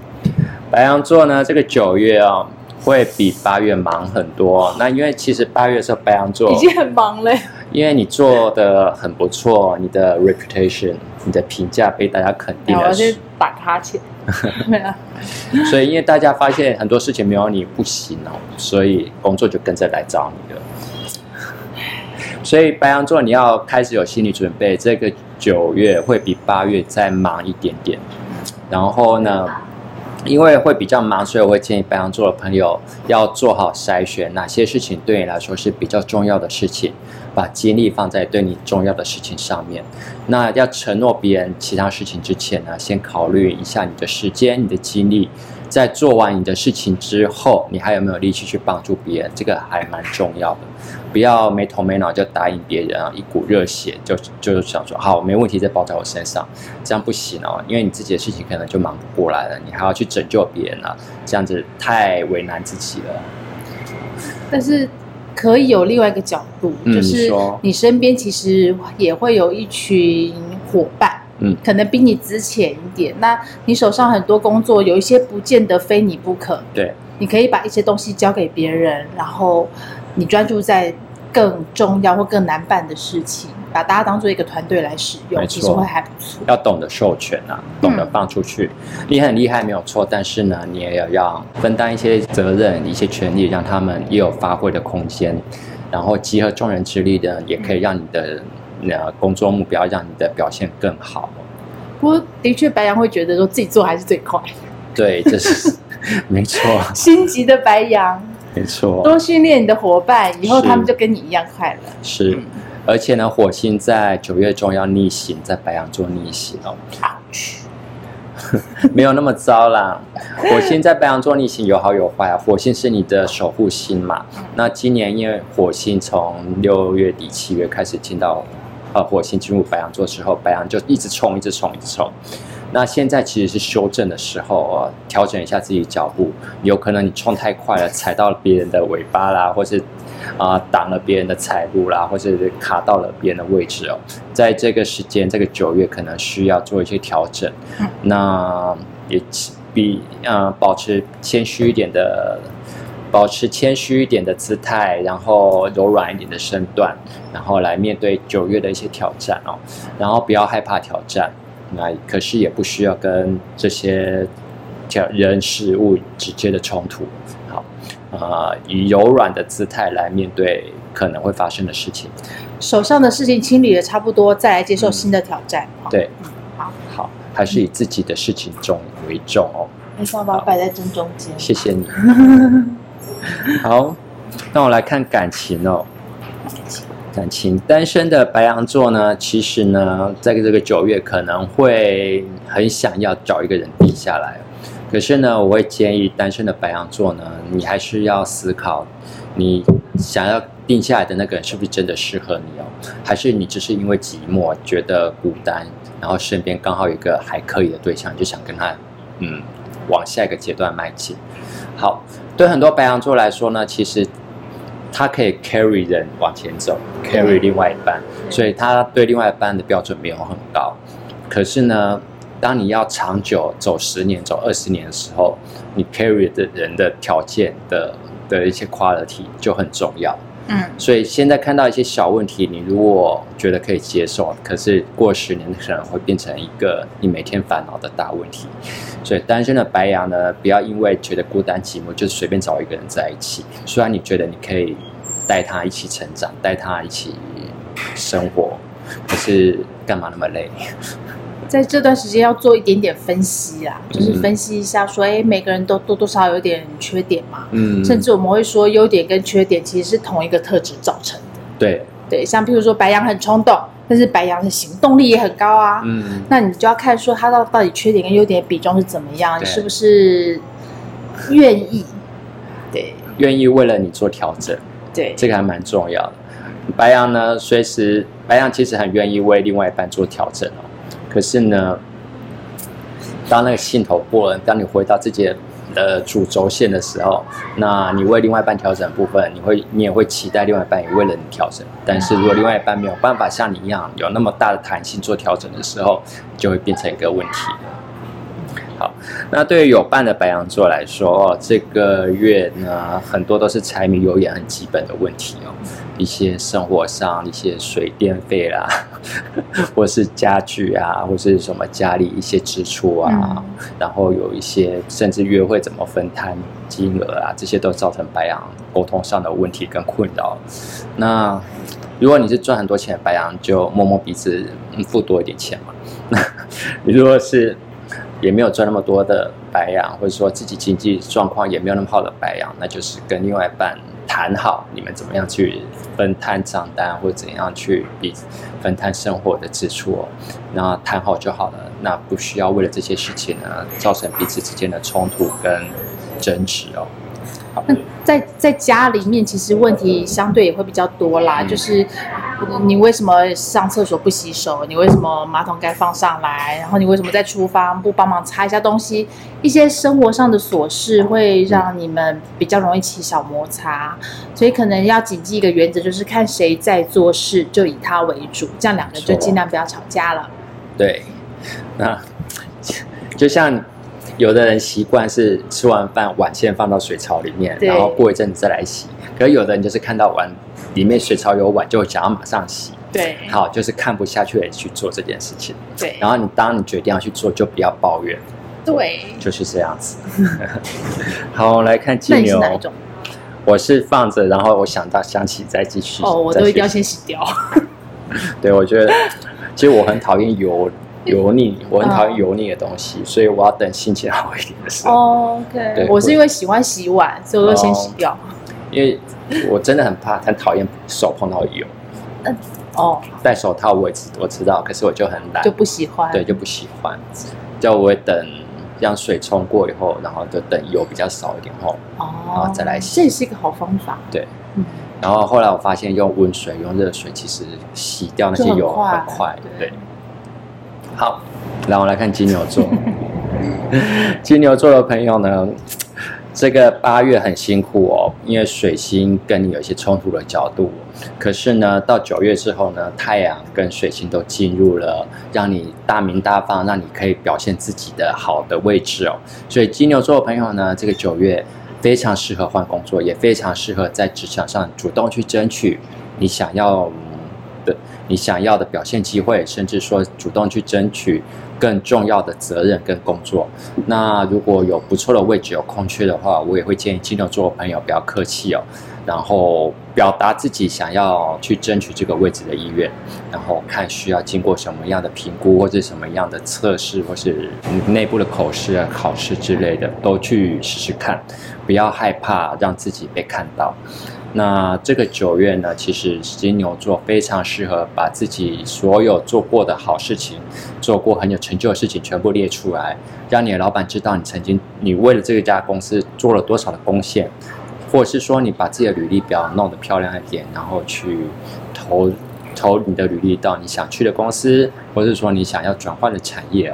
白羊座呢？这个九月啊、哦，会比八月忙很多。那因为其实八月的时候白羊座已经很忙了，因为你做的很不错，你的 reputation，你的评价被大家肯定了。我先打哈欠。没有。所以因为大家发现很多事情没有你不行哦，所以工作就跟着来找你了。所以白羊座你要开始有心理准备，这个九月会比八月再忙一点点。然后呢，因为会比较忙，所以我会建议白羊座的朋友要做好筛选，哪些事情对你来说是比较重要的事情，把精力放在对你重要的事情上面。那要承诺别人其他事情之前呢，先考虑一下你的时间、你的精力，在做完你的事情之后，你还有没有力气去帮助别人？这个还蛮重要的。不要没头没脑就答应别人啊，一股热血就就想说好，没问题，再包在我身上，这样不行哦，因为你自己的事情可能就忙不过来了，你还要去拯救别人啊，这样子太为难自己了。但是可以有另外一个角度，嗯、就是你身边其实也会有一群伙伴，嗯，可能比你值钱一点，那你手上很多工作，有一些不见得非你不可，对，你可以把一些东西交给别人，然后。你专注在更重要或更难办的事情，把大家当做一个团队来使用，其实会还不错。要懂得授权啊，懂得放出去。嗯、你很厉害没有错，但是呢，你也要要分担一些责任、一些权利，让他们也有发挥的空间。然后集合众人之力的，也可以让你的呃工作目标，让你的表现更好。不过的确，白羊会觉得说自己做还是最快。对，这是 没错。心急的白羊。没错，多训练你的伙伴，以后他们就跟你一样快乐。是，而且呢，火星在九月中要逆行，在白羊座逆行哦。没有那么糟啦。火星在白羊座逆行有好有坏啊。火星是你的守护星嘛。那今年因为火星从六月底七月开始进到，呃，火星进入白羊座之后，白羊就一直冲，一直冲，一直冲。那现在其实是修正的时候啊，调整一下自己脚步。有可能你冲太快了，踩到了别人的尾巴啦，或是啊挡了别人的财路啦，或是卡到了别人的位置哦。在这个时间，这个九月可能需要做一些调整。那也比嗯保持谦虚一点的，保持谦虚一点的姿态，然后柔软一点的身段，然后来面对九月的一些挑战哦。然后不要害怕挑战。那可是也不需要跟这些挑人事物直接的冲突，好，呃，以柔软的姿态来面对可能会发生的事情。手上的事情清理的差不多，再来接受新的挑战。嗯、对，好，好，还是以自己的事情重为重哦。你想把我摆在正中间。谢谢你。好，那我来看感情哦。感情单身的白羊座呢，其实呢，在这个九月可能会很想要找一个人定下来，可是呢，我会建议单身的白羊座呢，你还是要思考，你想要定下来的那个人是不是真的适合你哦，还是你只是因为寂寞觉得孤单，然后身边刚好有一个还可以的对象，就想跟他嗯往下一个阶段迈进。好，对很多白羊座来说呢，其实。他可以 carry 人往前走，carry 另外一半，所以他对另外一半的标准没有很高。可是呢，当你要长久走十年、走二十年的时候，你 carry 的人的条件的的一些 quality 就很重要。嗯，所以现在看到一些小问题，你如果觉得可以接受，可是过十年可能会变成一个你每天烦恼的大问题。所以单身的白羊呢，不要因为觉得孤单寂寞，就随便找一个人在一起。虽然你觉得你可以带他一起成长，带他一起生活，可是干嘛那么累？在这段时间要做一点点分析啊，就是分析一下说，哎、欸，每个人都多多少少有点缺点嘛，嗯，甚至我们会说，优点跟缺点其实是同一个特质造成的。对对，像譬如说白羊很冲动，但是白羊的行动力也很高啊，嗯，那你就要看说他到到底缺点跟优点的比重是怎么样，你是不是愿意？对，愿意为了你做调整，对，这个还蛮重要的。白羊呢，随时白羊其实很愿意为另外一半做调整哦。可是呢，当那个信头过了，当你回到自己的主轴线的时候，那你为另外一半调整部分，你会你也会期待另外一半也为了你调整。但是如果另外一半没有办法像你一样有那么大的弹性做调整的时候，就会变成一个问题。好，那对于有伴的白羊座来说，哦这个月呢，很多都是柴米油盐很基本的问题哦，一些生活上一些水电费啦，或是家具啊，或是什么家里一些支出啊，嗯、然后有一些甚至约会怎么分摊金额啊，这些都造成白羊沟通上的问题跟困扰。那如果你是赚很多钱的白羊，就摸摸鼻子，付多一点钱嘛。那 你如果是也没有赚那么多的白羊，或者说自己经济状况也没有那么好的白羊，那就是跟另外一半谈好，你们怎么样去分摊账单，或者怎样去比分摊生活的支出哦，那谈好就好了。那不需要为了这些事情呢，造成彼此之间的冲突跟争执哦。那在在家里面，其实问题相对也会比较多啦。就是你为什么上厕所不洗手？你为什么马桶盖放上来？然后你为什么在厨房不帮忙擦一下东西？一些生活上的琐事会让你们比较容易起小摩擦，所以可能要谨记一个原则，就是看谁在做事，就以他为主，这样两个就尽量不要吵架了。对，那就像。有的人习惯是吃完饭碗先放到水槽里面，然后过一阵子再来洗。可是有的人就是看到碗里面水槽有碗，就想要马上洗。对，好，就是看不下去的去做这件事情。对，然后你当你决定要去做，就不要抱怨。对，就是这样子。好，来看金牛。是哪一种？我是放着，然后我想到想起再继续。哦，我都一定要先洗掉。对，我觉得其实我很讨厌油。油腻，我很讨厌油腻的东西，所以我要等心情好一点的时候。Oh, OK，我是因为喜欢洗碗，所以我就先洗掉。因为我真的很怕，很讨厌手碰到油。嗯，哦，戴手套我也知我知道，可是我就很懒，就不喜欢。对，就不喜欢。就我会等让水冲过以后，然后就等油比较少一点后，哦，然后再来洗。这也是一个好方法。对，嗯。然后后来我发现用温水、用热水，其实洗掉那些油很快，对。好，然后来看金牛座。金牛座的朋友呢，这个八月很辛苦哦，因为水星跟你有一些冲突的角度。可是呢，到九月之后呢，太阳跟水星都进入了让你大名大放、让你可以表现自己的好的位置哦。所以金牛座的朋友呢，这个九月非常适合换工作，也非常适合在职场上主动去争取你想要。的你想要的表现机会，甚至说主动去争取更重要的责任跟工作。那如果有不错的位置有空缺的话，我也会建议金牛座的朋友不要客气哦，然后表达自己想要去争取这个位置的意愿，然后看需要经过什么样的评估，或者什么样的测试，或是内部的口试、考试之类的，都去试试看，不要害怕让自己被看到。那这个九月呢，其实金牛座非常适合把自己所有做过的好事情，做过很有成就的事情全部列出来，让你的老板知道你曾经你为了这个家公司做了多少的贡献，或者是说你把自己的履历表弄得漂亮一点，然后去投投你的履历到你想去的公司，或者是说你想要转换的产业。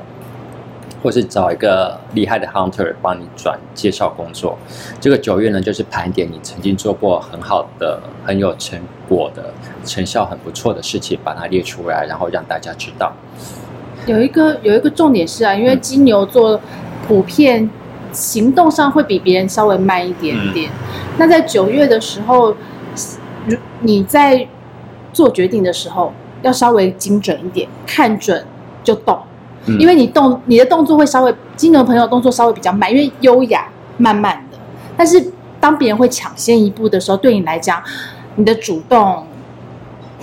或是找一个厉害的 hunter 帮你转介绍工作，这个九月呢，就是盘点你曾经做过很好的、很有成果的、成效很不错的事情，把它列出来，然后让大家知道。有一个有一个重点是啊，因为金牛座普遍行动上会比别人稍微慢一点点，嗯、那在九月的时候，如你在做决定的时候要稍微精准一点，看准就动。因为你动你的动作会稍微，金牛朋友动作稍微比较慢，因为优雅慢慢的。但是当别人会抢先一步的时候，对你来讲，你的主动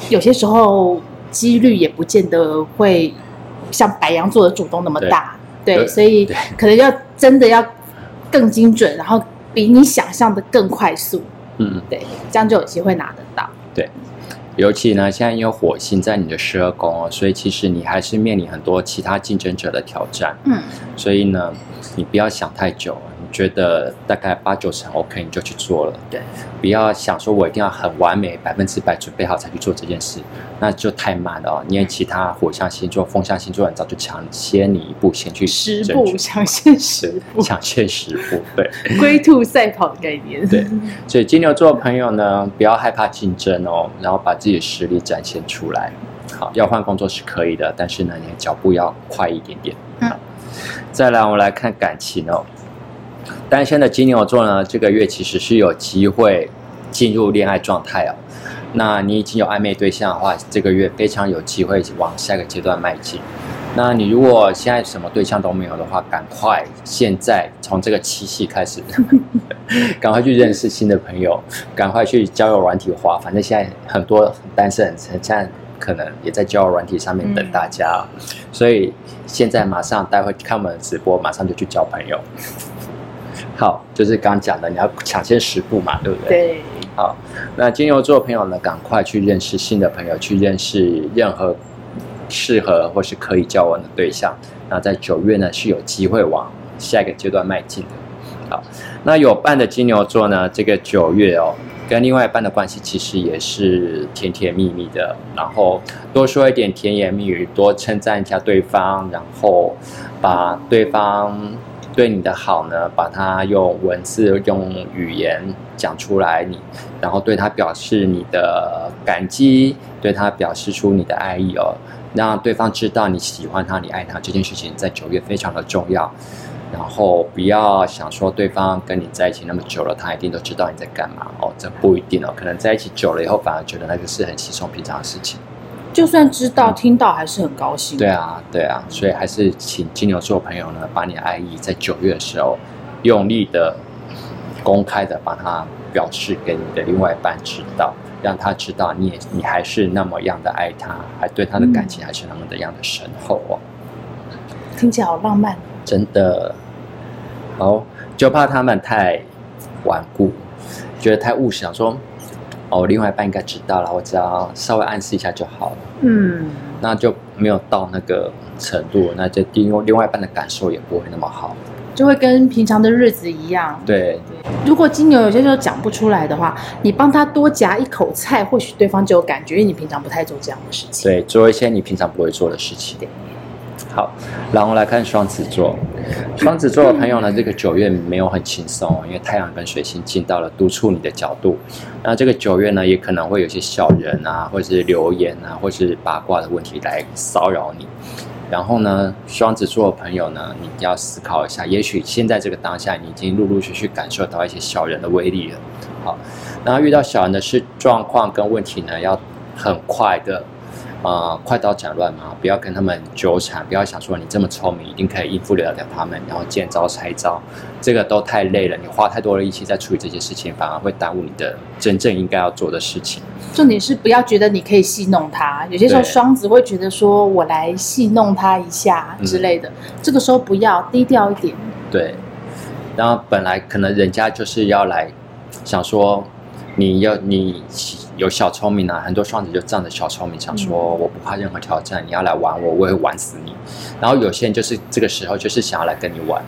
有些时候几率也不见得会像白羊座的主动那么大。对，对，所以可能要真的要更精准，然后比你想象的更快速。嗯，对，这样就有机会拿得到。对。尤其呢，现在因为火星在你的十二宫哦，所以其实你还是面临很多其他竞争者的挑战。嗯，所以呢，你不要想太久。觉得大概八九成 OK，你就去做了。对，不要想说我一定要很完美，百分之百准备好才去做这件事，那就太慢了哦。因为其他火象星座、风象星座很早就抢先你一步，先去十步抢先十步，抢先十步。对，龟兔赛跑的概念。对，所以金牛座的朋友呢，不要害怕竞争哦，然后把自己的实力展现出来。好，要换工作是可以的，但是呢，你的脚步要快一点点。嗯。再来，我们来看感情哦。单身的金牛座呢，这个月其实是有机会进入恋爱状态哦。那你已经有暧昧对象的话，这个月非常有机会往下一个阶段迈进。那你如果现在什么对象都没有的话，赶快现在从这个七夕开始，赶快去认识新的朋友，赶快去交友软体花。反正现在很多单身人现在可能也在交友软体上面等大家，所以现在马上待会看我们的直播，马上就去交朋友。好，就是刚刚讲的，你要抢先十步嘛，对不对？对。好，那金牛座朋友呢，赶快去认识新的朋友，去认识任何。适合或是可以交往的对象，那在九月呢是有机会往下一个阶段迈进的。好，那有伴的金牛座呢，这个九月哦，跟另外一半的关系其实也是甜甜蜜蜜的。然后多说一点甜言蜜语，多称赞一下对方，然后把对方对你的好呢，把它用文字、用语言讲出来，你然后对他表示你的感激，对他表示出你的爱意哦。让对方知道你喜欢他，你爱他这件事情，在九月非常的重要。然后不要想说对方跟你在一起那么久了，他一定都知道你在干嘛哦，这不一定哦。可能在一起久了以后，反而觉得那个是很稀松平常的事情。就算知道、嗯、听到，还是很高兴。对啊，对啊，所以还是请金牛座朋友呢，把你的爱意在九月的时候，用力的、公开的把它表示给你的另外一半知道。让他知道你也你还是那么样的爱他，还对他的感情还是那么的样的深厚哦。听起来好浪漫，真的。哦，就怕他们太顽固，觉得太务实，想说哦，另外一半应该知道了，我只要稍微暗示一下就好了。嗯，那就没有到那个程度，那就另另外一半的感受也不会那么好。就会跟平常的日子一样。对，如果金牛有些时候讲不出来的话，你帮他多夹一口菜，或许对方就有感觉，因为你平常不太做这样的事情。对，做一些你平常不会做的事情。对。好，然后来看双子座。双子座的朋友呢，这个九月没有很轻松，因为太阳跟水星进到了督促你的角度。那这个九月呢，也可能会有些小人啊，或者是留言啊，或是八卦的问题来骚扰你。然后呢，双子座的朋友呢，你要思考一下，也许现在这个当下，你已经陆陆续续感受到一些小人的威力了。好，然后遇到小人的事状况跟问题呢，要很快的。啊、呃，快刀斩乱麻，不要跟他们纠缠，不要想说你这么聪明，一定可以应付得了他们，然后见招拆招，这个都太累了。你花太多的力气在处理这些事情，反而会耽误你的真正应该要做的事情。重点是不要觉得你可以戏弄他，有些时候双子会觉得说我来戏弄他一下之类的，嗯、这个时候不要低调一点。对，然后本来可能人家就是要来想说你要你。有小聪明啊，很多双子就仗着小聪明，想说我不怕任何挑战，你要来玩我，我也会玩死你。然后有些人就是这个时候就是想要来跟你玩，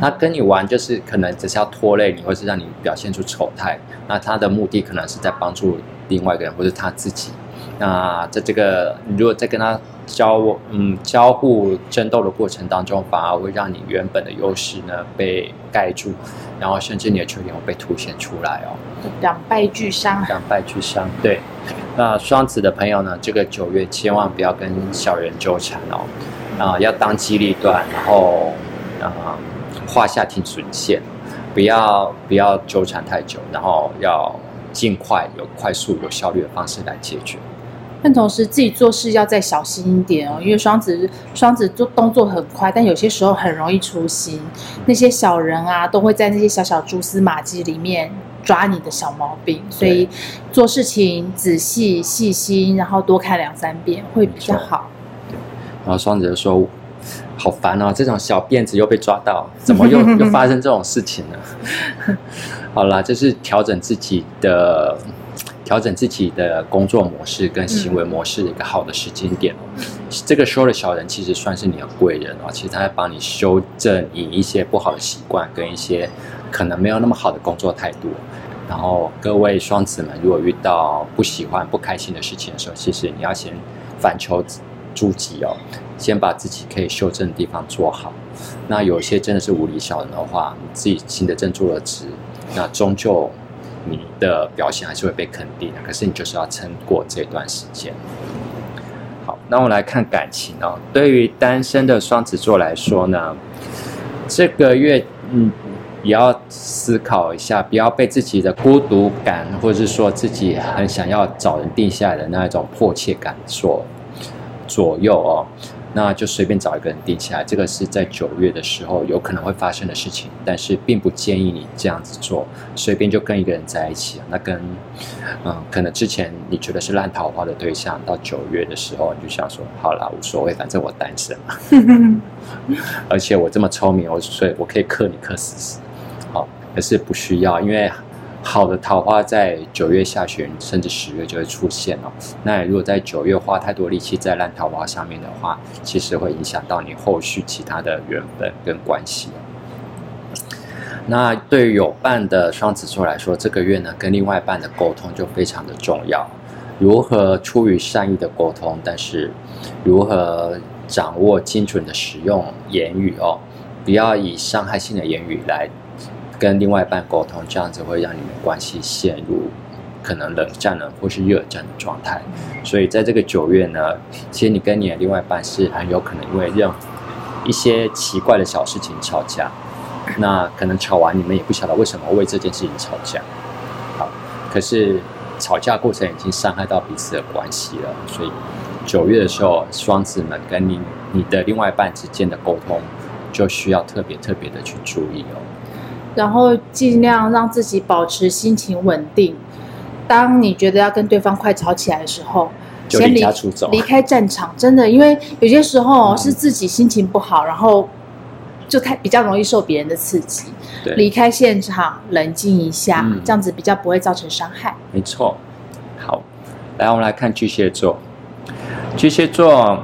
他跟你玩就是可能只是要拖累你，或是让你表现出丑态。那他的目的可能是在帮助另外一个人，或是他自己。那在这个你如果在跟他交嗯交互争斗的过程当中，反而会让你原本的优势呢被盖住，然后甚至你的缺点会被凸显出来哦。两败俱伤，两败俱伤。对，那双子的朋友呢，这个九月千万不要跟小人纠缠哦，啊、呃，要当机立断，然后啊画下停损线，不要不要纠缠太久，然后要尽快有快速有效率的方式来解决。但同时自己做事要再小心一点哦，因为双子双子做动作很快，但有些时候很容易粗心。那些小人啊，都会在那些小小蛛丝马迹里面抓你的小毛病，所以做事情仔细细心，然后多看两三遍会比较好。然后双子就说：“好烦哦，这种小辫子又被抓到，怎么又 又发生这种事情呢？” 好啦，就是调整自己的。调整自己的工作模式跟行为模式的一个好的时间点，嗯、这个时候的小人其实算是你的贵人哦，其实他在帮你修正你一些不好的习惯跟一些可能没有那么好的工作态度。然后各位双子们，如果遇到不喜欢、不开心的事情的时候，其实你要先反求诸己哦，先把自己可以修正的地方做好。那有些真的是无理小人的话，你自己行得正坐得直，那终究。你的表现还是会被肯定的，可是你就是要撑过这段时间。好，那我们来看感情哦。对于单身的双子座来说呢，这个月嗯，也要思考一下，不要被自己的孤独感，或者是说自己很想要找人定下来的那一种迫切感所左右哦。那就随便找一个人定下来，这个是在九月的时候有可能会发生的事情，但是并不建议你这样子做，随便就跟一个人在一起。那跟，嗯，可能之前你觉得是烂桃花的对象，到九月的时候你就想说，好啦，无所谓，反正我单身嘛，而且我这么聪明，我所以我可以克你克死死，好，可是不需要，因为。好的桃花在九月下旬甚至十月就会出现哦。那如果在九月花太多力气在烂桃花上面的话，其实会影响到你后续其他的缘分跟关系。那对于有伴的双子座来说，这个月呢，跟另外一半的沟通就非常的重要。如何出于善意的沟通，但是如何掌握精准的使用言语哦，不要以伤害性的言语来。跟另外一半沟通，这样子会让你们关系陷入可能冷战了或是热战的状态。所以在这个九月呢，其实你跟你的另外一半是很有可能因为任一些奇怪的小事情吵架。那可能吵完你们也不晓得为什么为这件事情吵架。好，可是吵架过程已经伤害到彼此的关系了。所以九月的时候，双子们跟你你的另外一半之间的沟通，就需要特别特别的去注意哦。然后尽量让自己保持心情稳定。当你觉得要跟对方快吵起来的时候，就离家出走，离开战场。真的，因为有些时候是自己心情不好，然后就太比较容易受别人的刺激。对，离开现场，冷静一下，嗯，这样子比较不会造成伤害。没错。好，来，我们来看巨蟹座。巨蟹座，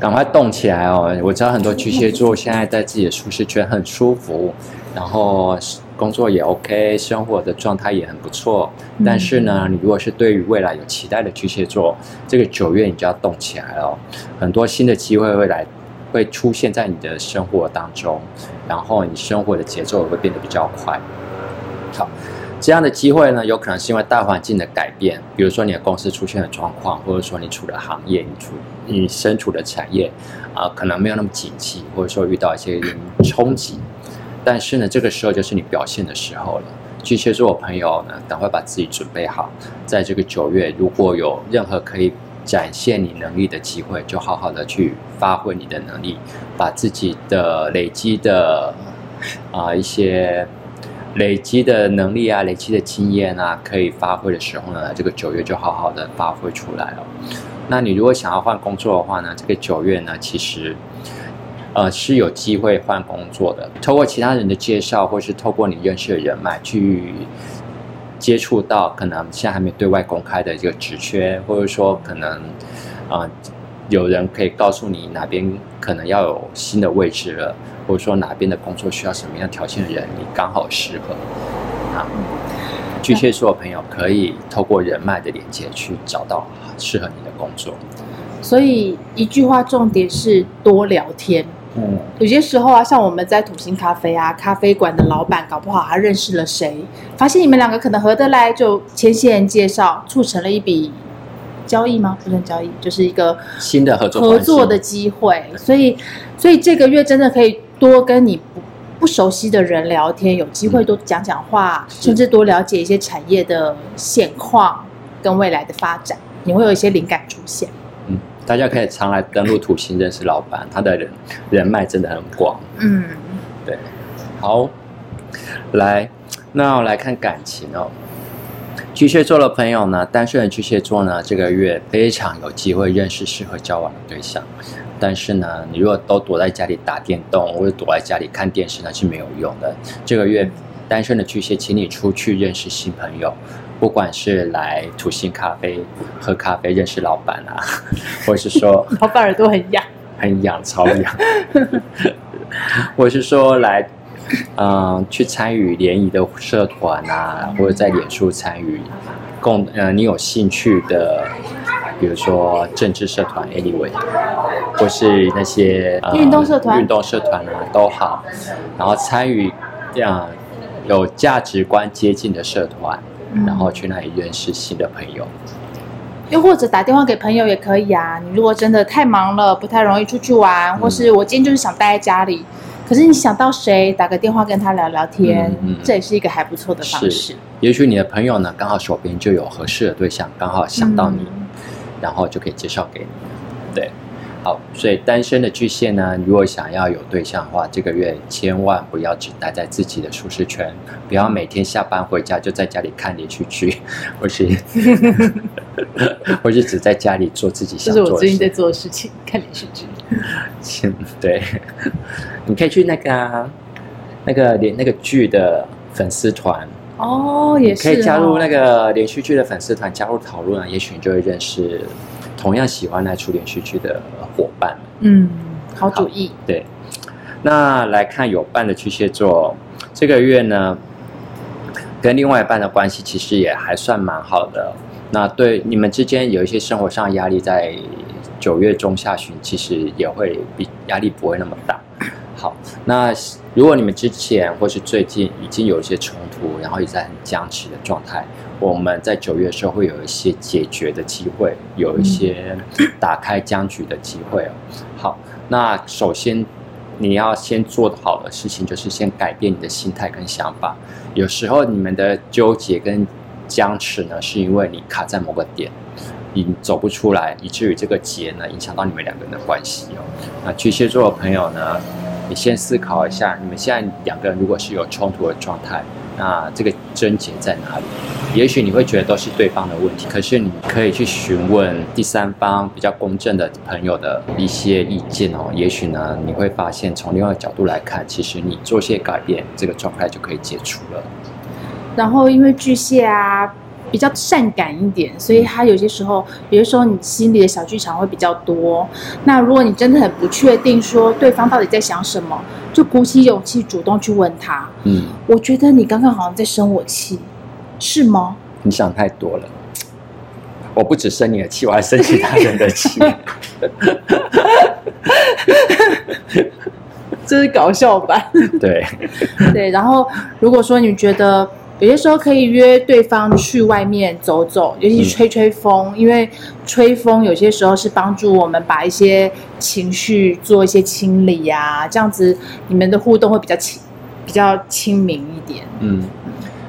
赶快动起来哦！我知道很多巨蟹座现在在自己的舒适圈很舒服。然后工作也 OK，生活的状态也很不错。但是呢，你如果是对于未来有期待的巨蟹座，这个九月你就要动起来了。很多新的机会会来，会出现在你的生活当中。然后你生活的节奏也会变得比较快。好，这样的机会呢，有可能是因为大环境的改变，比如说你的公司出现了状况，或者说你处的行业、你处你身处的产业啊、呃，可能没有那么景气，或者说遇到一些冲击。但是呢，这个时候就是你表现的时候了。巨蟹座朋友呢，赶快把自己准备好，在这个九月，如果有任何可以展现你能力的机会，就好好的去发挥你的能力，把自己的累积的啊、一些累积的能力啊、累积的经验啊，可以发挥的时候呢，这个九月就好好的发挥出来了。那你如果想要换工作的话呢，这个九月呢，其实。呃，是有机会换工作的。透过其他人的介绍，或是透过你认识的人脉去接触到，可能现在还没对外公开的一个职缺，或者说可能啊、有人可以告诉你哪边可能要有新的位置了，或者说哪边的工作需要什么样条件的人，你刚好适合。啊，巨蟹座的朋友可以透过人脉的连接去找到适合你的工作。所以一句话，重点是多聊天。嗯，有些时候啊，像我们在土星咖啡啊，咖啡馆的老板搞不好他认识了谁，发现你们两个可能合得来，就牵线介绍，促成了一笔交易吗？不算交易，就是一个新的合作合作的机会。所以，所以这个月真的可以多跟你不不熟悉的人聊天，有机会多讲讲话，嗯，甚至多了解一些产业的现况跟未来的发展，你会有一些灵感出现。大家可以常来登录土星认识老板，他的人人脉真的很广。嗯，对，好，来，那我来看感情哦。巨蟹座的朋友呢，单身的巨蟹座呢，这个月非常有机会认识适合交往的对象。但是呢，你如果都躲在家里打电动或者躲在家里看电视，那是没有用的。这个月单身的巨蟹，请你出去认识新朋友。不管是来土星咖啡喝咖啡认识老板啊，或者是说老板耳朵很痒，很痒超痒，或者是说来嗯、呃、去参与联谊的社团啊，或者在脸书参与共呃你有兴趣的，比如说政治社团 anyway，或是那些、呃、运动社团？运动社团啊都好，然后参与这样有价值观接近的社团。然后去那里认识新的朋友。又或者打电话给朋友也可以啊。你如果真的太忙了，不太容易出去玩，嗯、或是我今天就是想待在家里，可是你想到谁，打个电话跟他聊聊天，这也是一个还不错的方式。也许你的朋友呢，刚好手边就有合适的对象，刚好想到你，嗯、然后就可以介绍给你。对。好，所以单身的巨蟹呢，如果想要有对象的话，这个月千万不要只待在自己的舒适圈，不要每天下班回家就在家里看连续剧，或是 或是只在家里做自己想做的事。这是我最近在做的事情，看连续剧。对，你可以去那个、啊、那个连那个剧的粉丝团哦，也是、哦、可以加入那个连续剧的粉丝团，加入讨论，也许你就会认识。同样喜欢来出连续剧的伙伴，嗯，好主意。对，那来看有伴的巨蟹座，这个月呢，跟另外一半的关系其实也还算蛮好的。那对你们之间有一些生活上的压力，在九月中下旬，其实也会比压力不会那么大。好，那如果你们之前或是最近已经有一些冲突，然后也在很僵持的状态。我们在九月的时候会有一些解决的机会，有一些打开僵局的机会哦。好，那首先你要先做好的事情就是先改变你的心态跟想法。有时候你们的纠结跟僵持呢，是因为你卡在某个点，你走不出来，以至于这个结呢影响到你们两个人的关系哦。那巨蟹座的朋友呢，你先思考一下，你们现在两个人如果是有冲突的状态。那这个症结在哪里？也许你会觉得都是对方的问题，可是你可以去询问第三方比较公正的朋友的一些意见哦。也许呢，你会发现从另外一个角度来看，其实你做些改变，这个状态就可以解除了。然后，因为巨蟹啊。比较善感一点，所以他有些时候，比如说你心里的小剧场会比较多。那如果你真的很不确定，说对方到底在想什么，就鼓起勇气主动去问他。嗯，我觉得你刚刚好像在生我气，是吗？你想太多了。我不止生你的气，我还生其他人的气。这是搞笑版。对对，然后如果说你觉得。有些时候可以约对方去外面走走，尤其是吹吹风，因为吹风有些时候是帮助我们把一些情绪做一些清理呀，这样子你们的互动会比较亲，比较亲民一点。嗯，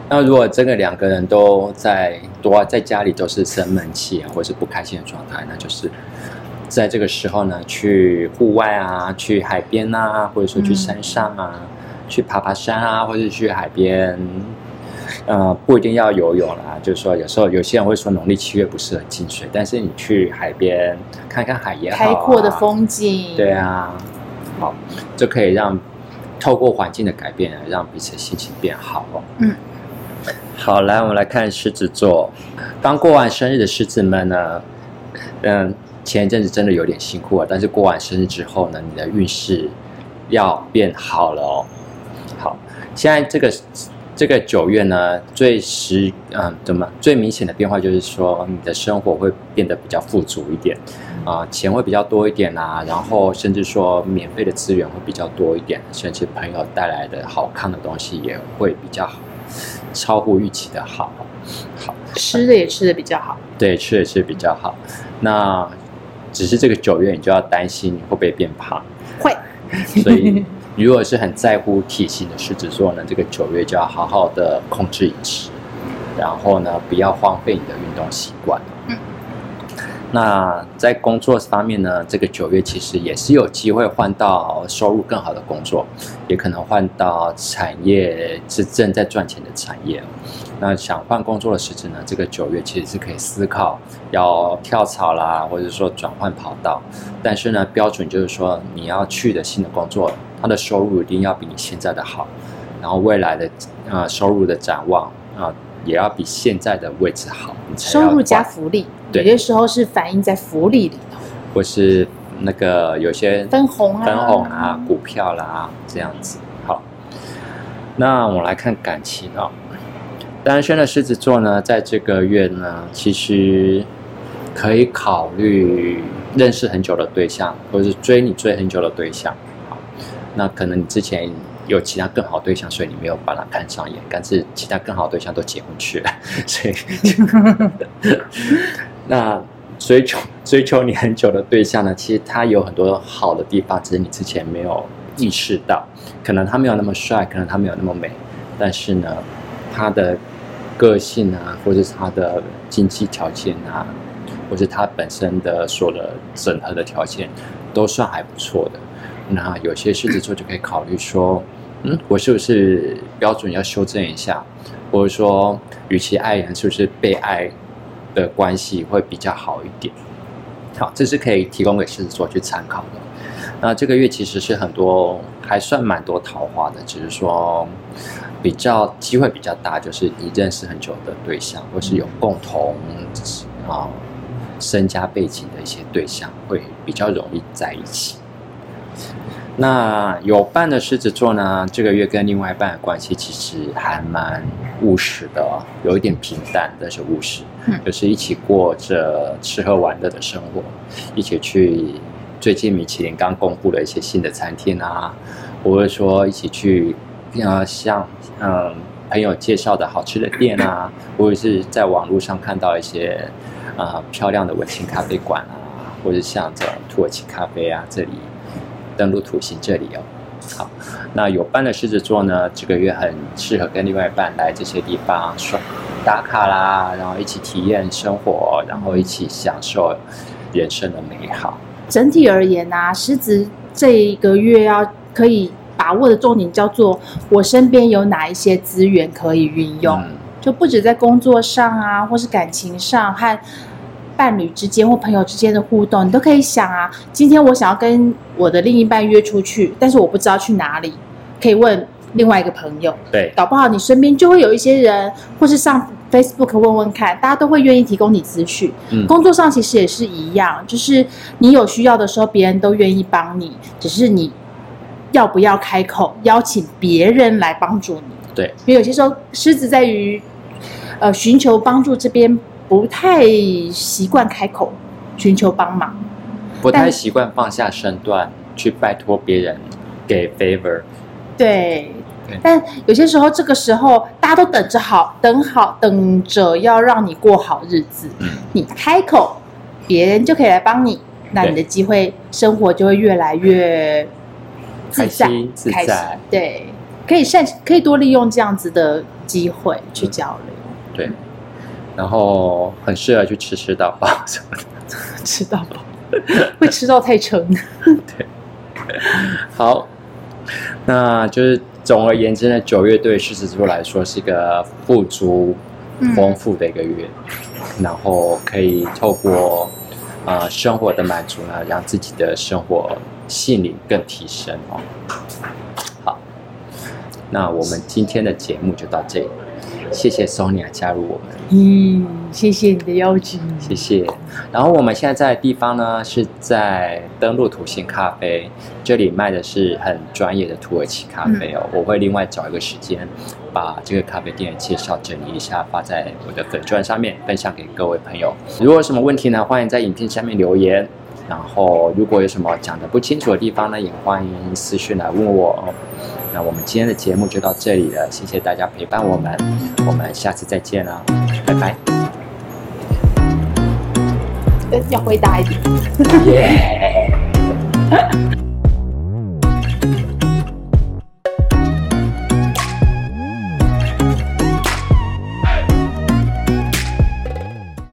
那如果真的两个人都在多在家里都是生闷气啊，或是不开心的状态，那就是在这个时候呢，去户外啊，去海边啊，或者说去山上啊，嗯、去爬爬山啊，或者去海边。呃，不一定要游泳啦，就是说有时候有些人会说农历七月不适合进水，但是你去海边看看海也好，啊，开阔的风景，对啊，好，就可以让透过环境的改变，让彼此心情变好哦。嗯，好，来我们来看狮子座，刚过完生日的狮子们呢，嗯，前一阵子真的有点辛苦啊，但是过完生日之后呢，你的运势要变好了哦。好，现在这个。这个九月呢，最实嗯，怎么最明显的变化就是说，你的生活会变得比较富足一点，啊、呃，钱会比较多一点啊，然后甚至说免费的资源会比较多一点，甚至朋友带来的好看的东西也会比较好，超乎预期的好，好，吃的也吃的比较好，对，吃的吃的比较好，那只是这个九月你就要担心你会不会变胖，会，所以。如果是很在乎体型的狮子座呢，这个九月就要好好的控制饮食，然后呢，不要荒废你的运动习惯。那在工作方面呢，这个九月其实也是有机会换到收入更好的工作，也可能换到产业是正在赚钱的产业。那想换工作的时子呢，这个九月其实是可以思考要跳槽啦，或者说转换跑道。但是呢，标准就是说你要去的新的工作。它的收入一定要比你现在的好，然后未来的呃收入的展望啊、也要比现在的位置好。收入加福利，有些时候是反映在福利里头，或是那个有些分红啊、分红啊、股票啦这样子。好，那我们来看感情哦。单身的狮子座呢，在这个月呢，其实可以考虑认识很久的对象，或者是追你追很久的对象。那可能你之前有其他更好的对象，所以你没有把他看上眼，但是其他更好的对象都结婚去了，所以 那追求追求你很久的对象呢，其实他有很多好的地方，只是你之前没有意识到。可能他没有那么帅，可能他没有那么美，但是呢，他的个性啊，或者是他的经济条件啊，或者他本身的所的整合的条件，都算还不错的。那有些狮子座就可以考虑说，嗯，我是不是标准要修正一下？或者说，与其爱人，是不是被爱的关系会比较好一点？好，这是可以提供给狮子座去参考的。那这个月其实是很多，还算蛮多桃花的，只是说比较机会比较大，就是你认识很久的对象，或是有共同啊身家背景的一些对象，会比较容易在一起。那有伴的狮子座呢，这个月跟另外一半的关系其实还蛮务实的哦，有一点平淡，但是务实，就是一起过着吃喝玩乐的生活，一起去最近米其林刚公布了一些新的餐厅啊，或者说一起去啊像嗯朋友介绍的好吃的店啊，或者是在网络上看到一些啊漂亮的文青咖啡馆啊，或者像这土耳其咖啡啊这里。登陆土星这里哦，好，那有伴的狮子座呢，这个月很适合跟另外一半来这些地方耍打卡啦，然后一起体验生活，然后一起享受人生的美好。整体而言啊，狮子这一个月要可以把握的重点叫做我身边有哪一些资源可以运用，嗯、就不止在工作上啊，或是感情上和。伴侣之间或朋友之间的互动，你都可以想啊。今天我想要跟我的另一半约出去，但是我不知道去哪里，可以问另外一个朋友。对，搞不好你身边就会有一些人，或是上 Facebook 问问看，大家都会愿意提供你资讯。嗯，工作上其实也是一样，就是你有需要的时候，别人都愿意帮你，只是你要不要开口邀请别人来帮助你。对，因为有些时候狮子在于呃寻求帮助这边。不太习惯开口寻求帮忙，不太习惯放下身段去拜托别人给 favor。对，但有些时候这个时候大家都等着好，等好，等着要让你过好日子。嗯，你开口，别人就可以来帮你，那你的机会生活就会越来越自在自在。对，可以善可以多利用这样子的机会去交流。嗯、对。然后很适合去吃吃到饱什么的，吃到饱会吃到太撑。对，好，那就是总而言之呢，九月对狮子座来说是一个富足、丰富的一个月，嗯、然后可以透过啊、呃、生活的满足呢，让自己的生活性灵更提升哦。好，那我们今天的节目就到这里。谢谢 Sonia 加入我们。嗯，谢谢你的邀请。谢谢。然后我们现在在的地方呢，是在登陆土星咖啡，这里卖的是很专业的土耳其咖啡哦。嗯、我会另外找一个时间，把这个咖啡店的介绍整理一下，发在我的粉钻上面，分享给各位朋友。如果有什么问题呢，欢迎在影片下面留言。然后如果有什么讲的不清楚的地方呢，也欢迎私讯来问我哦。那我们今天的节目就到这里了，谢谢大家陪伴我们，我们下次再见了，拜拜。要回答一点。耶。